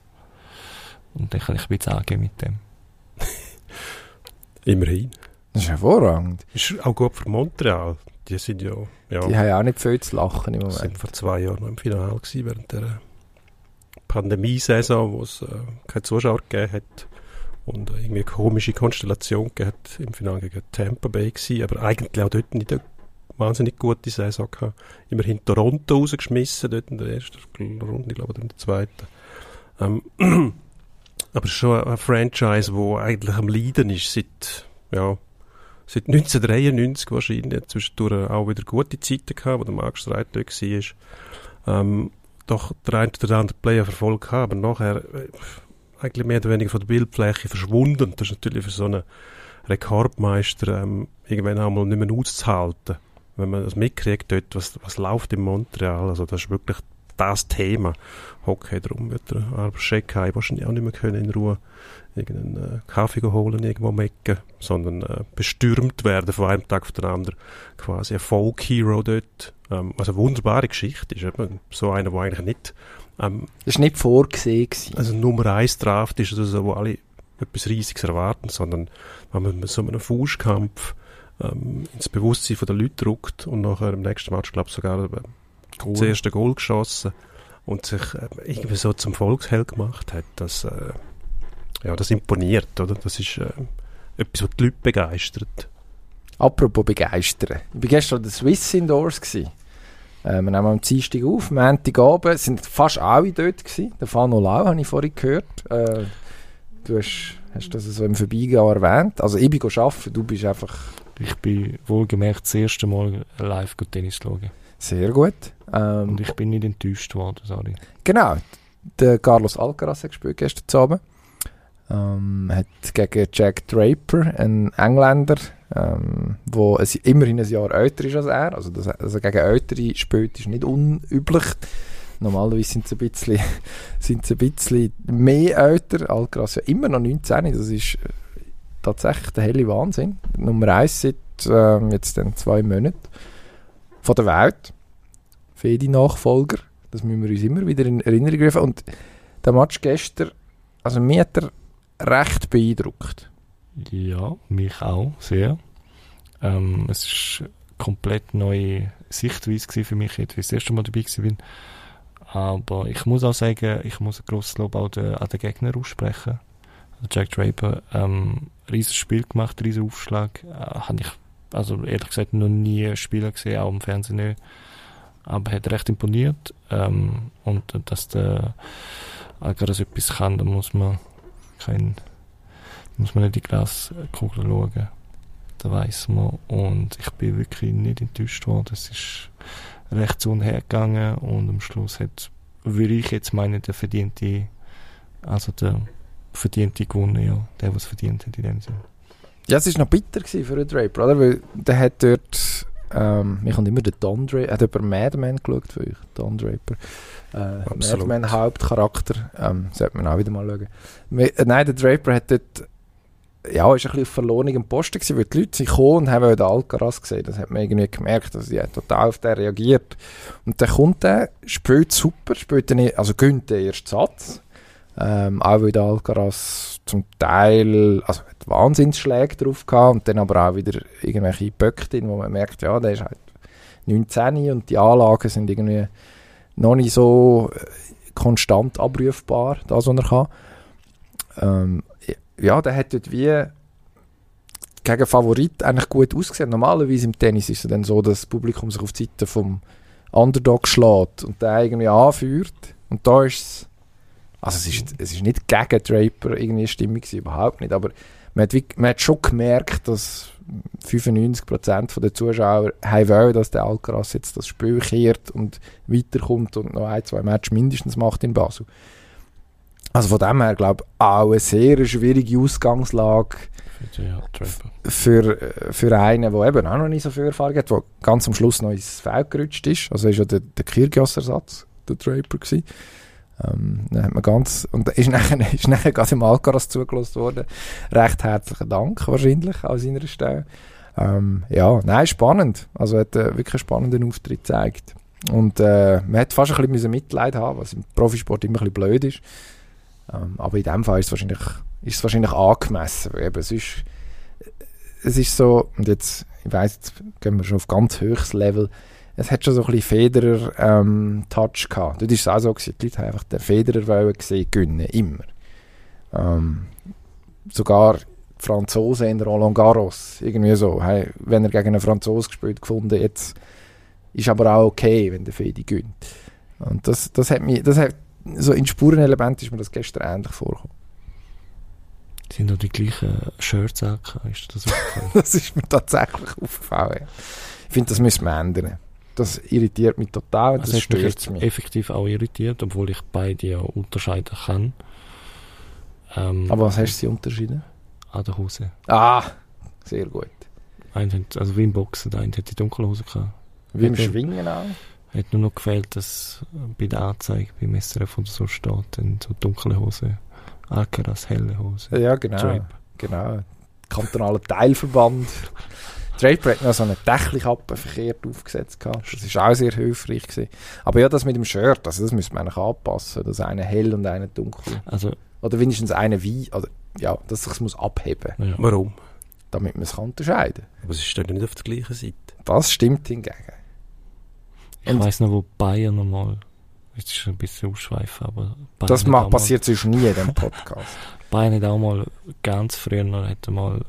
Und dann kann ich ein bisschen angehen mit dem. Immerhin. Das ist hervorragend. Ist auch gut für Montreal. Die sind ja, ja. Die haben ja auch nicht viel zu lachen im Moment. sind vor zwei Jahren noch im Finale gewesen, während der Pandemiesaison, wo es äh, keine Zuschauer gegeben hat und äh, irgendwie eine komische Konstellation hat im Finale gegen Tampa Bay gewesen, aber eigentlich auch dort nicht eine wahnsinnig gute Saison gehabt. Immerhin Toronto rausgeschmissen, dort in der ersten Runde, ich glaube, in der zweiten. Ähm, aber schon ein Franchise, wo eigentlich am Leiden ist seit, ja, seit 1993 wahrscheinlich, zwischendurch auch wieder gute Zeiten gehabt, wo der Mark Streit dort war. Ähm, doch der eine oder andere Player verfolgt gehabt, aber nachher äh, eigentlich mehr oder weniger von der Bildfläche verschwunden. Das ist natürlich für so einen Rekordmeister ähm, irgendwann einmal nicht mehr auszuhalten. Wenn man das mitkriegt dort, was, was läuft in Montreal, also das ist wirklich das Thema. Hockey, darum wird der Arbor Scheckheim wahrscheinlich auch nicht mehr können in Ruhe irgendeinen äh, Kaffee holen irgendwo am Ecken, sondern äh, bestürmt werden von einem Tag auf den anderen. Quasi ein Folk-Hero dort. Ähm, was eine wunderbare Geschichte ist. Eben, so einer, der eigentlich nicht... Ähm, das war nicht vorgesehen. Also Nummer 1 Draft ist also so, wo alle etwas Riesiges erwarten, sondern wenn man mit so einem Faustkampf ähm, ins Bewusstsein der Leute rückt und nachher im nächsten Match, glaube ich, sogar äh, cool. das erste Goal geschossen und sich äh, irgendwie so zum Volksheld gemacht hat, das, äh, ja, das imponiert, oder? Das ist äh, etwas, was die Leute begeistert. Apropos begeistern. Ich war gestern an der Swiss Indoors. Gewesen. Äh, wir nehmen am Dienstag auf, Montagabend sind fast alle dort gewesen. Der Fano Lau habe ich vorhin gehört. Äh, du hast, hast das so im Vorbeigehen erwähnt. Also ich bin arbeiten, du bist einfach... Ich bin wohlgemerkt das erste Mal live Tennis schauen. Sehr gut. Ähm, Und ich bin nicht enttäuscht worden, sorry. Genau. Der Carlos Alcaraz hat gespielt gestern Abend. Ähm, hat gegen Jack Draper, einen Engländer, ähm, wo es immerhin ein Jahr älter ist als er. Also, dass er also gegen Ältere spielt, ist nicht unüblich. Normalerweise sind sie ein bisschen, sind sie ein bisschen mehr älter. Alcaraz ja immer noch 19. Das ist äh, tatsächlich der helle Wahnsinn. Nummer 1 seit ähm, jetzt dann zwei Monaten von der Welt. Für die Nachfolger. Das müssen wir uns immer wieder in Erinnerung rufen. Und der Match gestern, also mir hat er recht beeindruckt. Ja, mich auch, sehr. Ähm, es ist komplett neue Sichtweise für mich, wie ich das erste Mal dabei war. Aber ich muss auch sagen, ich muss ein grosses Lob auch den, an den Gegner aussprechen. Also Jack Draper, ähm, riesiges Spiel gemacht, riesen Aufschlag. Äh, habe ich also ehrlich gesagt noch nie Spieler gesehen, auch im Fernsehen nicht. Aber hat recht imponiert. Ähm, und dass der Alcaraz etwas kann, da muss man kein, muss man nicht in die Glaskugel schauen. Da weiß man. Und ich bin wirklich nicht enttäuscht worden. Es ist recht so hergegangen und am Schluss hat, würde ich jetzt meinen, der verdiente, also der verdiente gewonnen, ja. Der, was verdient hat in dem Sinne. Ja, es war noch bitter für den Draper, oder? Weil der hat dort, ähm, mir kommt immer der Don Draper, hat über Madman geschaut für euch, Don Draper. Äh, Madman Hauptcharakter, ähm, sollte man auch wieder mal schauen. Äh, nein, der Draper hat dort, ja, ist ein bisschen auf verlorenem Posten gewesen, weil die Leute sind gekommen und haben den Alcaraz gesehen. Das hat man irgendwie gemerkt, dass die total auf den reagiert. Und dann kommt der, spielt super, spielt den, also gönnt den ersten Satz. Ähm, auch weil der Alcaraz zum Teil, also hat Wahnsinnsschläge drauf gehabt und dann aber auch wieder irgendwelche Böckchen, wo man merkt, ja, der ist halt 19 und die Anlagen sind irgendwie noch nicht so äh, konstant abrufbar, das, was er kann. Ähm, ja, der hat dort wie gegen Favorit eigentlich gut ausgesehen. Normalerweise im Tennis ist es dann so, dass das Publikum sich auf die Seite vom Underdog schlägt und der irgendwie anführt. Und da ist es Also es ist, es ist nicht gegen Draper irgendwie eine Stimmung gewesen, überhaupt nicht, aber man hat, man hat schon gemerkt, dass 95% der Zuschauer haben wollen, dass der Alcaraz jetzt das Spiel kehrt und weiterkommt und noch ein, zwei Matches mindestens macht in Basel. Also von dem her, glaube ich, auch eine sehr schwierige Ausgangslage für, äh, für einen, der eben auch noch nicht so viel Erfahrung hat, der ganz am Schluss noch ins Feld gerutscht ist. Also ist ja der, der Kyrgios-Ersatz, der Draper gewesen. Ähm, dann hat man ganz, und ist nachher, ist nachher gerade im Alcaraz zugelassen worden. Recht herzlichen Dank wahrscheinlich an seiner Stelle. Ähm, ja, nein, spannend. Also hat äh, wirklich einen spannenden Auftritt gezeigt. Und äh, man hat fast ein bisschen Mitleid haben, was im Profisport immer ein bisschen blöd ist. Ähm, aber in dem Fall ist es wahrscheinlich, ist es wahrscheinlich angemessen. weil Eben, es ist, es ist so, und jetzt, ich weiss, jetzt gehen wir schon auf ganz höchstes Level, es hat schon so ein bisschen Federer-Touch gehabt. Dort ist es auch so, gewesen, die Leute haben einfach den Federer wollen gewinnen, immer. Ähm, sogar Franzosen in Roland Garros, irgendwie so, hey, wenn er gegen einen Franzosen gespielt gefunden, jetzt ist aber auch okay, wenn der Fedi gewinnt. Und das, das hat mich, das hat, so in Spurenelement ist mir das gestern ähnlich vorgekommen. Sind da die gleichen Shirts gehabt? Ist das? Das ist mir tatsächlich aufgefallen. Ich finde, das müssen wir ändern. Das irritiert mich total das hat mich stört jetzt mich. effektiv auch irritiert, obwohl ich beide ja unterscheiden kann. Ähm, Aber was hast du sie unterschieden? An der Hose. Ah, sehr gut. Einer hat, also wie im Boxen, der eine hat die dunkle Hose gehabt. Wie im. Schwingen auch. Hat nur noch gefehlt, dass bei der Anzeige beim SRF oder so steht, dann so dunkle Hose, Alcaraz helle Hose. Ja, genau. Draper. genau. Kantonaler Teilverband. Draper hat noch so eine Dächelkappe verkehrt aufgesetzt. Gehabt. Das war auch sehr hilfreich. Gewesen. Aber ja, das mit dem Shirt, also das müsste man eigentlich anpassen. Dass einer hell und einer dunkel. Also, Oder wenigstens einer wie. Oder, ja, dass es muss abheben ja. Warum? damit man es kann unterscheiden kann. Aber es ist dann nicht auf der gleichen Seite. Das stimmt hingegen. Ich weiss noch, wo Bayern nochmal, jetzt ist ein bisschen ausschweifen, aber Bayern Das macht, passiert sonst nie in diesem Podcast. Bayern hat auch mal ganz früher noch, hat mal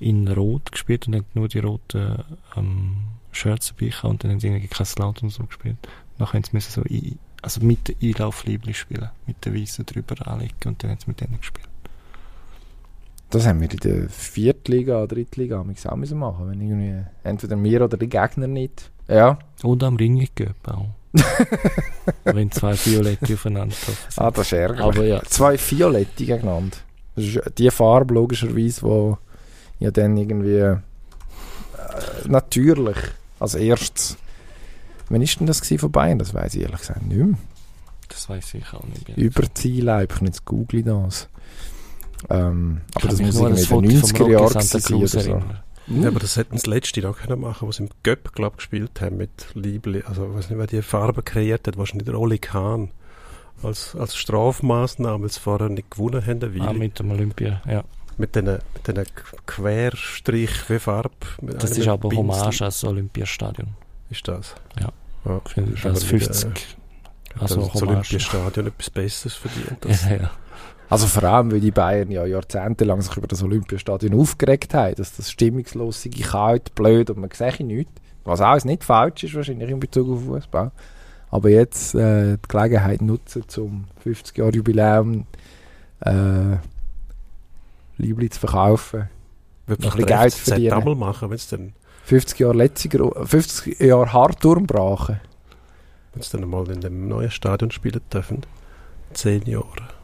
in Rot gespielt und hat nur die roten ähm, Shirts dabei gehabt und dann haben sie irgendwie Laut und so gespielt. Nachher haben sie müssen so ein, also mit den Einlaufliebli spielen, mit den Weißen drüber anlegen und dann haben sie mit denen gespielt. Das haben wir in der Viertliga oder Drittliga auch müssen machen wenn irgendwie entweder wir oder die Gegner nicht. Ja, Und am Ring auch. Wenn zwei Violette aufeinander treffen. ah, das ist ärgerlich. Aber ja, Zwei Violette gegeneinander. Das ist die Farbe logischerweise, wo ja dann irgendwie äh, natürlich als erstes. Wann ist denn das von Bayern? Das weiß ich ehrlich gesagt nicht mehr. das weiß ich auch nicht. mehr. Überziehleib, jetzt google ich das. Ähm, Ich aber das muss irgendwie in den 90er vom Jahren sein oder so. Erinnern. Ja, aber das hätten sie letzte Jahr können machen, was sie im Göpp, glaube gespielt haben mit Liebli. Also, ich weiß nicht, wer die Farbe kreiert hat. Wahrscheinlich der Oli Kahn. Als, als Strafmaßnahme, weil sie vorher nicht gewonnen haben, eine Ah, mit dem Olympia, ja. mit diesen mit Querstrich wie Farbe. Das ist aber Pinsel. Hommage ans Olympiastadion. Ist das? Ja. ja. Ich finde ist das nicht, 50. äh, Also das. Olympiastadion etwas Besseres verdient. Das, Ja, ja. Also vor allem, weil die Bayern ja jahrzehntelang sich über das Olympiastadion aufgeregt haben, dass das stimmungslos sei, kalt, blöd und man sehe nichts. Was auch nicht falsch ist wahrscheinlich in Bezug auf Fußball. Aber jetzt äh, die Gelegenheit nutzen, zum 50 Jahre Jubiläum äh, Liebli zu verkaufen. Wird Noch ein bisschen Geld verdienen. machen, wenn es dann, 50 Jahre Letziger, 50 Jahre Hartturm brachen. wenn sie dann mal in dem neuen Stadion spielen dürfen. Zehn Jahre.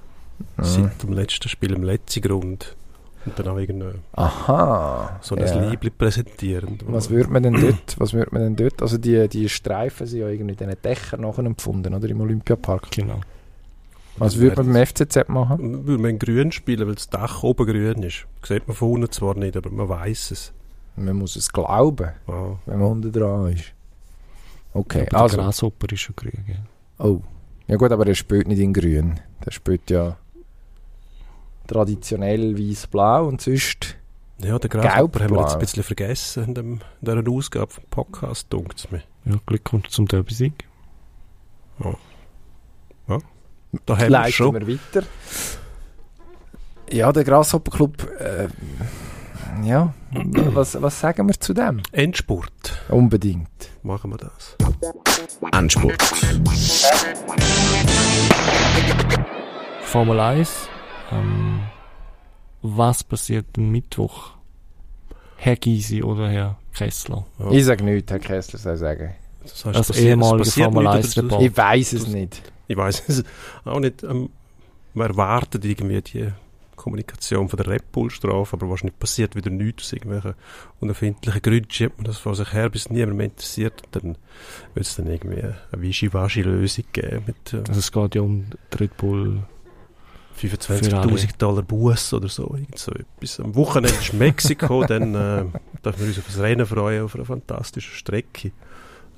Mhm. Seit dem letzten Spiel im Letzigrund. Und dann auch irgendein Aha. so ein ja. Liebli präsentieren. Was würde man denn dort? Was würde man denn dort? Also die, die Streifen sind ja irgendwie in diesen Dächern nachher empfunden, oder? Im Olympiapark. Genau. Was würde man beim FCZ machen? Würde man in grün spielen, weil das Dach oben grün ist. Sieht man von unten zwar nicht, aber man weiß es. Man muss es glauben, Ah. wenn man unten dran ist. Okay, aber der also. Grasshopper ist schon grün, gell? Oh. Ja gut, aber er spielt nicht in grün. Der spielt ja traditionell weiß-blau und sonst... Ja, der Grasshopper haben wir jetzt ein bisschen vergessen in, dem, in dieser Ausgabe vom Podcast, dunkt es mir. Ja, Glückwunsch zum Derby-Sieg. Da haben wir leiten schon. wir weiter. Ja, der Grasshopper Club... Äh, ja, was, was sagen wir zu dem? Endspurt Unbedingt. machen wir das. Anspurt. Formel 1. Ähm, was passiert am Mittwoch? Herr Gysi oder Herr Kessler? Ja. Ich sage nichts, Herr Kessler soll sagen. Das heißt, Als passiert- ehemaliger Formel nichts 1 oder so. Reporter. Ich weiß es das- nicht. Ich weiß es auch nicht. Ähm, man erwartet irgendwie die Kommunikation von der Red Bull-Strafe, aber wahrscheinlich passiert wieder nichts aus irgendwelchen unerfindlichen Gründen. Schiebt man das vor sich her, bis niemand mehr interessiert. Dann wird es dann irgendwie eine Wischiwaschi-Lösung geben mit äh, Also es geht ja um die Red Bull. 25.000 Dollar Buß oder so. Irgend so etwas. Am Wochenende ist Mexiko, dann äh, dürfen wir uns auf das Rennen freuen, auf einer fantastischen Strecke.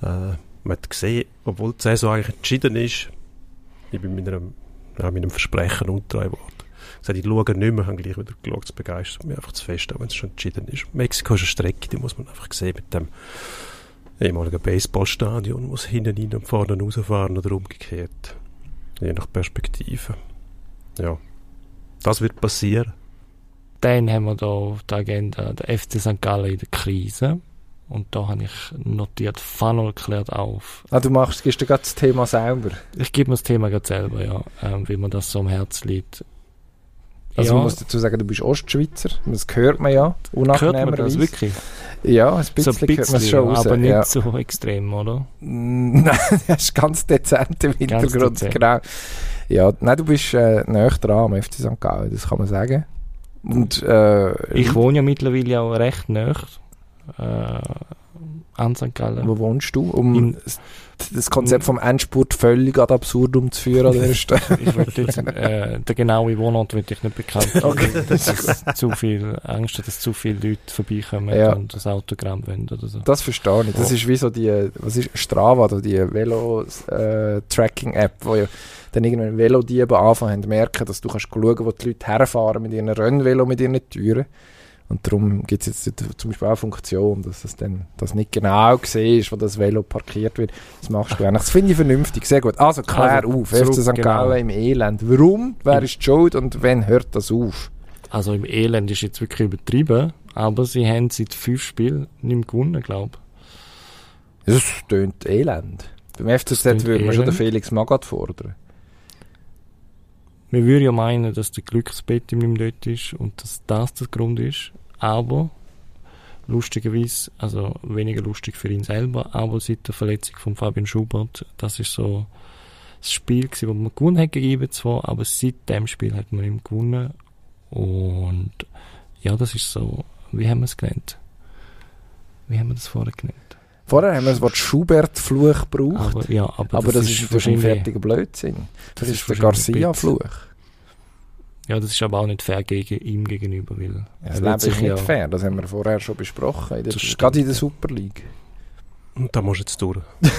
Äh, man hat gesehen, obwohl die Saison eigentlich entschieden ist, ich bin mit einem, ja, mit einem Versprechen untreu geworden. Ich sagte, ich schaue nicht mehr, habe gleich wieder geschaut, es begeistert mich einfach zu fest, auch wenn es schon entschieden ist. Mexiko ist eine Strecke, die muss man einfach sehen mit dem ehemaligen Baseballstadion, wo es hinten rein und vorne rausfahren oder umgekehrt. Je nach Perspektive. Ja, das wird passieren. Dann haben wir da auf der Agenda der FC St. Gallen in der Krise. Und da habe ich notiert, Funnel klärt auf. Ah, du machst, gibst dir gerade das Thema selber. Ich gebe mir das Thema gerade selber, ja, ähm, wie mir das so am Herzen liegt. Also ja, man muss dazu sagen, du bist Ostschweizer. Das hört man ja, hört man das unangenehmerweise. wirklich? Ja, ein So bisschen, ein hört man es schon raus. aber nicht ja. so extrem, oder? Nein, das ist ganz dezent im Hintergrund. dezent. Genau. Ja, nein, du bist äh, näher dran am FC St. Gallen, das kann man sagen. Und äh, Ich wohne ja mittlerweile auch recht nah äh, an St. Gallen. wo wohnst du? Um In- das- das Konzept vom Endspurt völlig ad absurdum zu führen an dieser Stelle. Ich will jetzt, äh, der genaue Wohnort will ich nicht bekannt. Okay. Das ist zu viel Angst, dass zu viele Leute vorbeikommen Ja. und das Autogramm wollen oder so. Das verstehe ich. Das ist wie so die, was ist Strava, oder die Velo-Tracking-App, wo ja dann irgendwann Velodiebe anfangen haben, merken, dass du kannst schauen, wo die Leute herfahren mit ihren Rennvelo, mit ihren Türen. Und darum gibt es jetzt zum Beispiel auch eine Funktion, dass es dann dass nicht genau siehst, wo das Velo parkiert wird. Das machst du eigentlich. Das finde ich vernünftig, sehr gut. Also klär Also, auf, FC St. genau. Gallen im Elend. Warum? Wer ist die Schuld und wann hört das auf? Also im Elend ist jetzt wirklich übertrieben, aber sie haben seit fünf Spielen nicht mehr gewonnen, glaube Das tönt elend. Beim FCZ würde man schon den. Felix Magath fordern. Man würde ja meinen, dass der Glücksbett nicht mehr dort ist und dass das der Grund ist, aber lustigerweise, also weniger lustig für ihn selber, aber seit der Verletzung von Fabian Schubert, das ist so das Spiel wo man gewonnen hat gegen IB2, aber seit dem Spiel hat man ihm gewonnen und ja, das ist so, wie haben wir es genannt? Wie haben wir das vorher genannt? Vorher haben wir das Wort Schubert-Fluch gebraucht. Aber, ja, aber, Aber, das, ist natürlich ein wahrscheinlich- fertiger Blödsinn. Das, das ist ist der Garcia-Fluch. Ja, das ist aber auch nicht fair gegen ihm gegenüber, weil Ja, das Leben ist nicht ja- fair, das haben wir vorher schon besprochen. In der, Das stimmt, gerade in der. Super League. Und da musst du jetzt durch.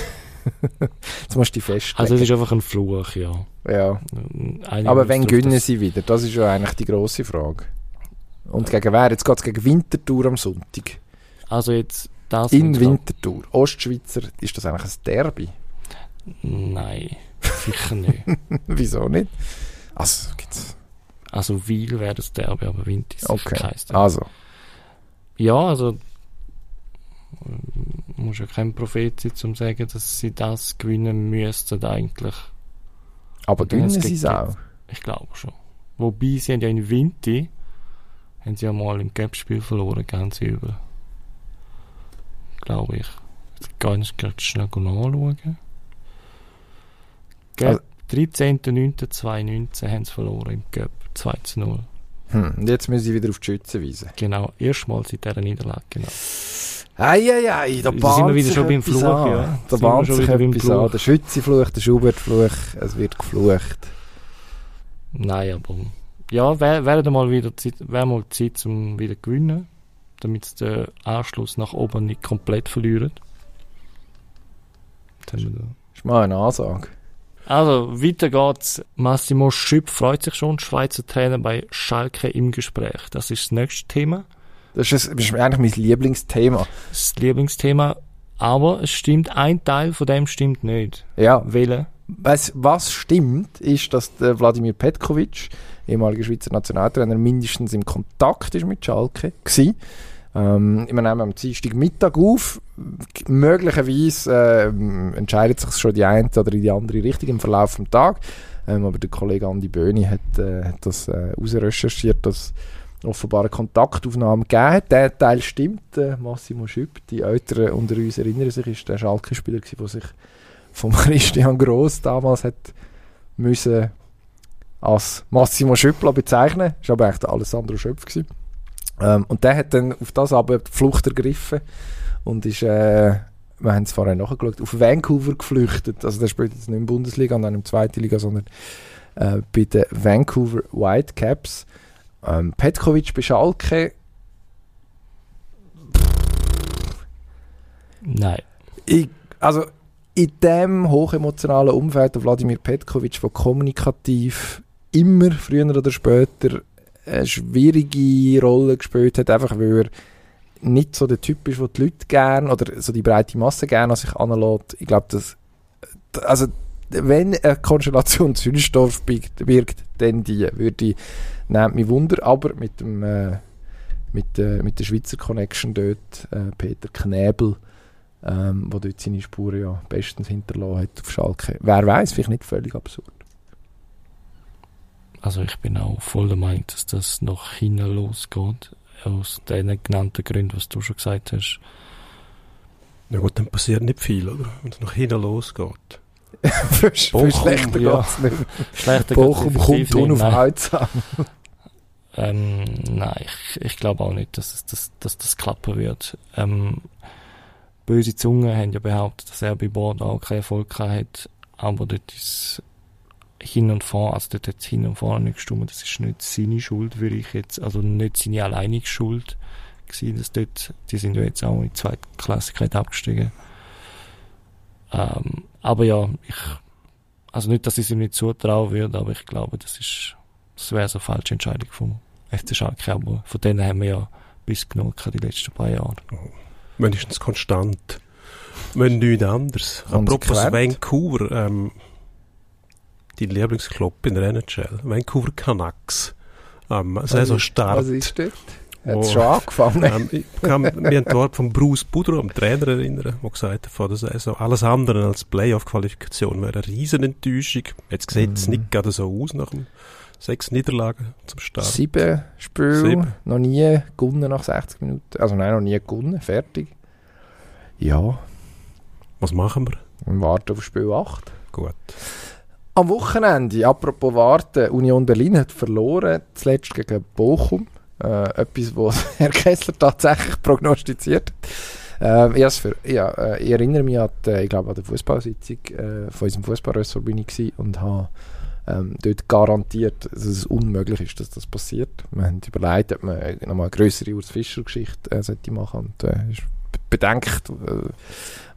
Jetzt musst du dich festlegen. Also es ist einfach ein Fluch, ja. ja. Einige Aber wenn gewinnen das- sie wieder? Das ist ja eigentlich die grosse Frage. Und gegen wer? Jetzt geht es gegen Winterthur am Sonntag. Also jetzt das In Winterthur. Ostschweizer, ist das eigentlich ein Derby? Nein, sicher nicht. Wieso nicht? Also, gibt's. Also Wiel wäre das Derby, aber Winter ist Okay. kein Derby. Also, Ja, also ähm, muss ja kein Prophet sein, um zu sagen, dass sie das gewinnen müssten eigentlich. aber gewinnen sie es auch. Ich glaube schon. Wobei sie haben ja in Winter haben sie ja mal im Cup-Spiel verloren, ganz übel. Glaube ich. Jetzt kann ich gerade schnell nachschauen. Cup, Also- 13.09.2019 haben sie verloren im Cup. 2 zu 0. Hm. Und jetzt müssen sie wieder auf die Schützen weisen. Genau, erstmals seit dieser Niederlage. Genau. Eieiei, da Da bahnt sind wir wieder schon beim Fluch, an. ja. Da bahnt sich etwas an. Der Schützefluch, der Schubertfluch, es wird geflucht. Nein, aber ja, wäre wär mal wieder Zeit, wär mal Zeit, um wieder zu gewinnen, damit sie den Anschluss nach oben nicht komplett verlieren. Das ist mal eine Ansage. Also, weiter geht's. Massimo Schüpp freut sich schon, Schweizer Trainer bei Schalke im Gespräch. Das ist das nächste Thema, Das ist, das ist eigentlich mein Lieblingsthema. das Lieblingsthema. Aber es stimmt, ein Teil von dem stimmt nicht. Ja, Wählen. was, was stimmt, ist, dass der Wladimir Petkovic, ehemaliger Schweizer Nationaltrainer, mindestens im Kontakt ist mit Schalke gsi. Ähm, wir nehmen am Dienstag Mittag auf. Möglicherweise äh, entscheidet sich schon die eine oder die andere Richtung im Verlauf des Tages. Ähm, aber der Kollege Andi Böhni hat, äh, hat das äh, ausrecherchiert, dass offenbar eine Kontaktaufnahme gegeben hat. Der Teil stimmt. Äh, Massimo Schüpp, die Älteren unter uns erinnern sich, ist der Schalke-Spieler, der sich von Christian Gross damals hat müssen als Massimo Schüppler bezeichnen. Das war aber eigentlich der Alessandro Schöpf. Gewesen. Ähm, und der hat dann auf das aber die Flucht ergriffen und ist, äh, wir haben es vorher nachgeschaut, auf Vancouver geflüchtet. Also der spielt jetzt nicht in der Bundesliga und dann in der zweiten Liga, sondern äh, bei den Vancouver Whitecaps. Ähm, Petkovic bei Schalke. Nein. Ich, also in dem hochemotionalen Umfeld, der Wladimir Petkovic, der kommunikativ immer, früher oder später, eine schwierige Rolle gespielt hat, einfach weil er nicht so der Typ ist, der die Leute gerne oder so die breite Masse gerne an sich anlässt. Ich glaube, dass also wenn eine Konstellation Zündstoff birgt, dann die, würde ich, nehmt mich Wunder, aber mit dem äh, mit, äh, mit der Schweizer Connection dort, äh, Peter Knäbel, ähm, wo dort seine Spuren ja bestens hinterlassen hat auf Schalke. Wer weiß, vielleicht nicht völlig absurd. Also ich bin auch voll der Meinung, dass das noch hinten losgeht. Aus den genannten Gründen, was du schon gesagt hast. Ja gut, dann passiert nicht viel, oder? Wenn es nach hinten losgeht. für, für schlechter ja. geht's nicht. Schlechter Bochum kommt unaufhaltsam. Ähm, nein, ich, ich glaube auch nicht, dass, es, dass, dass das klappen wird. Ähm, böse Zungen haben ja behauptet, dass er bei Bord auch keinen Erfolg gehabt hat, aber dort ist hin und vor, also dort hat es hin und vor nicht gestimmt, das ist nicht seine Schuld, würde ich jetzt, also nicht seine alleinige Schuld gewesen, dass dort, die sind ja jetzt auch in die Zweitklassigkeit abgestiegen. Ähm, aber ja, ich, also nicht, dass ich es ihm nicht zutrauen würde, aber ich glaube, das ist, das wäre so eine falsche Entscheidung vom FC Schalke, aber von denen haben wir ja bis genug gehabt die letzten paar Jahre. Wenigstens konstant. Wenn nichts anderes. Apropos Konsequent. Vancouver, ähm, dein Lieblingsclub in der NHL, Vancouver Canucks. Ähm, Saisonstart. Was ist dort? Hat es schon angefangen? Ähm, ich kann mich an das Wort von Bruce Boudreau, dem Trainer, erinnern, der gesagt hat vor der Saison, alles andere als Playoff-Qualifikation wäre eine Riesenenttäuschung. Jetzt sieht es Mhm. nicht gerade so aus nach dem sechs Niederlagen zum Start. Sieben Spiele, Sieben. noch nie gewonnen nach 60 Minuten. Also nein, noch nie gewonnen, fertig. Ja, Was machen wir? wir warten auf Spiel 8. Gut. Am Wochenende, apropos warten, Union Berlin hat verloren, zuletzt gegen Bochum. Äh, etwas, was Herr Kessler tatsächlich prognostiziert hat. Äh, ich, für, ja, äh, ich erinnere mich an, die, ich glaube, an der Fußballsitzung äh, von unserem Fußballressort bin ich und habe ähm, dort garantiert, dass es unmöglich ist, dass das passiert. Wir haben überlegt, ob man äh, nochmal eine grössere Urs Fischer-Geschichte äh, sollte und äh, ist bedenkt äh,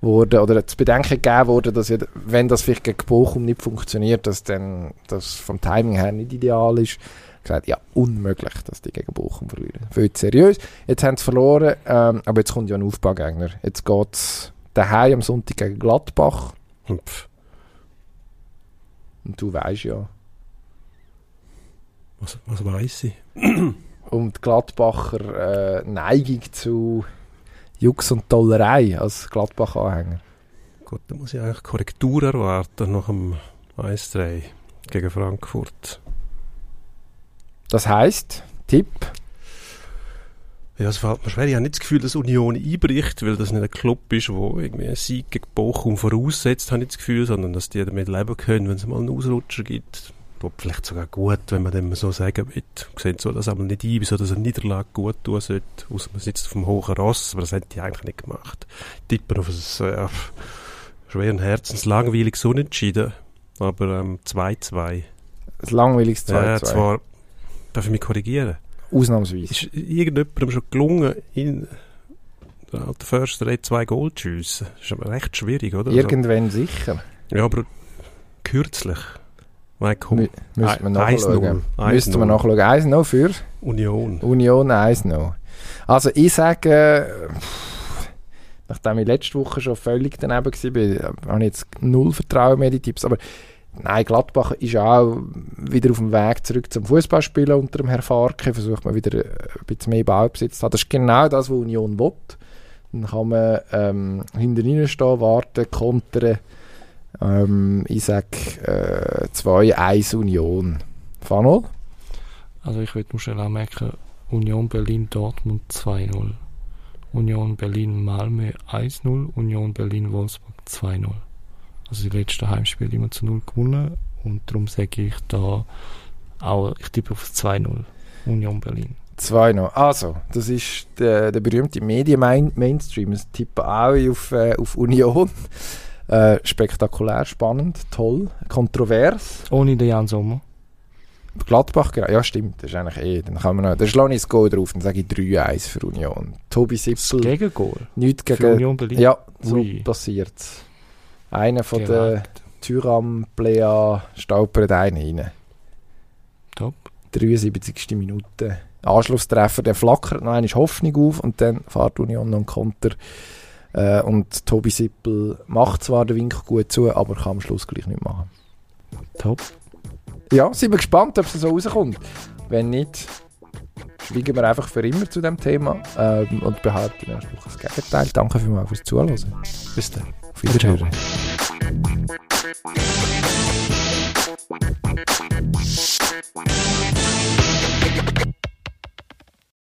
worden, oder zu bedenken gegeben wurde, dass ja, wenn das vielleicht gegen Bochum nicht funktioniert, dass dann das vom Timing her nicht ideal ist. Gesagt, ja, unmöglich, dass die gegen Bochum verlieren. Viel seriös. Jetzt haben sie verloren, ähm, aber jetzt kommt ja ein Aufbaugegner. Jetzt geht es daheim am Sonntag gegen Gladbach. Und pff, Und du weißt ja, was, was weiß ich? um die Gladbacher äh, Neigung zu Jux und Tollerei als Gladbach-Anhänger. Gut, da muss ich eigentlich Korrektur erwarten nach dem 1-3 gegen Frankfurt. Das heisst, Tipp, Ja, es fällt mir schwer. Ich habe nicht das Gefühl, dass Union einbricht, weil das nicht ein Club ist, der irgendwie einen Sieg gegen Bochum voraussetzt, habe ich das Gefühl, sondern dass die damit leben können, wenn es mal einen Ausrutscher gibt. Tut vielleicht sogar gut, wenn man dem so sagen will. Sehen so das aber nicht ein, wieso das eine Niederlage gut tun sollte, außer man sitzt auf dem hohen Ross, aber das hätte die eigentlich nicht gemacht. Tippen auf ein äh, schweren Herzens, langweiliges Unentschieden, aber ähm, 2-2. ein langweiliges 2-2. Ja, zwar, darf ich mich korrigieren? Ausnahmsweise. Ist irgendjemandem schon gelungen, in der alten Försterei zwei Goal zu schiessen? Das ist aber recht schwierig, oder? Irgendwann sicher. Also, ja, aber kürzlich. Nein, komm. Mü müssen wir Ein- nachschauen. 1-0. Müssten wir 1-0. nachschauen. 1-0 für Union. Union 1-0. Also ich sage, nachdem ich letzte Woche schon völlig daneben war, habe ich jetzt null Vertrauen mehr in die Tipps. Aber nein, Gladbach ist auch wieder auf dem Weg zurück zum Fußballspielen unter dem Herr Farke. Versucht man wieder ein bisschen mehr Ballbesitz zu haben. Das ist genau das, was Union will. Dann kann man ähm, hinter ihnen stehen, warten, kontern. Ähm, ich sage äh, 2-1 Union. Fanol? Also ich würde schnell anmerken, Union Berlin-Dortmund 2-0. Union Berlin-Malmö 1-0, Union Berlin-Wolfsburg 2-0. Also die letzten Heimspiele immer zu 0 gewonnen und darum sage ich da auch, ich tippe auf 2-0 Union Berlin. 2-0. Also, das ist der, der berühmte Medien-Mainstream. Es tippen auch auf, äh, auf Union. Äh, spektakulär, spannend, toll, kontrovers. Ohne den Jan Sommer. Gladbach, ja stimmt, das ist eigentlich eh, dann kann man noch, da schlage ich das Goal drauf, dann sage ich 3-1 für Union. Tobi Sippel. Gegengoal? Nichts gegen... Für Union Berlin? Ja, so passiert Einer von den Tyram Plea stolpert einen rein. Top. 73. Minute. Anschlusstreffer, der flackert noch einmal Hoffnung auf und dann fährt Union noch einen Konter. Äh, und Tobi Sippel macht zwar den Winkel gut zu, aber kann am Schluss gleich nicht machen. Top. Ja, sind wir gespannt, ob es so rauskommt. Wenn nicht, schweigen wir einfach für immer zu dem Thema ähm, und behalten erst noch das Gegenteil. Danke vielmals fürs Zuhören. Bis dann. Auf Wiedersehen. Ciao.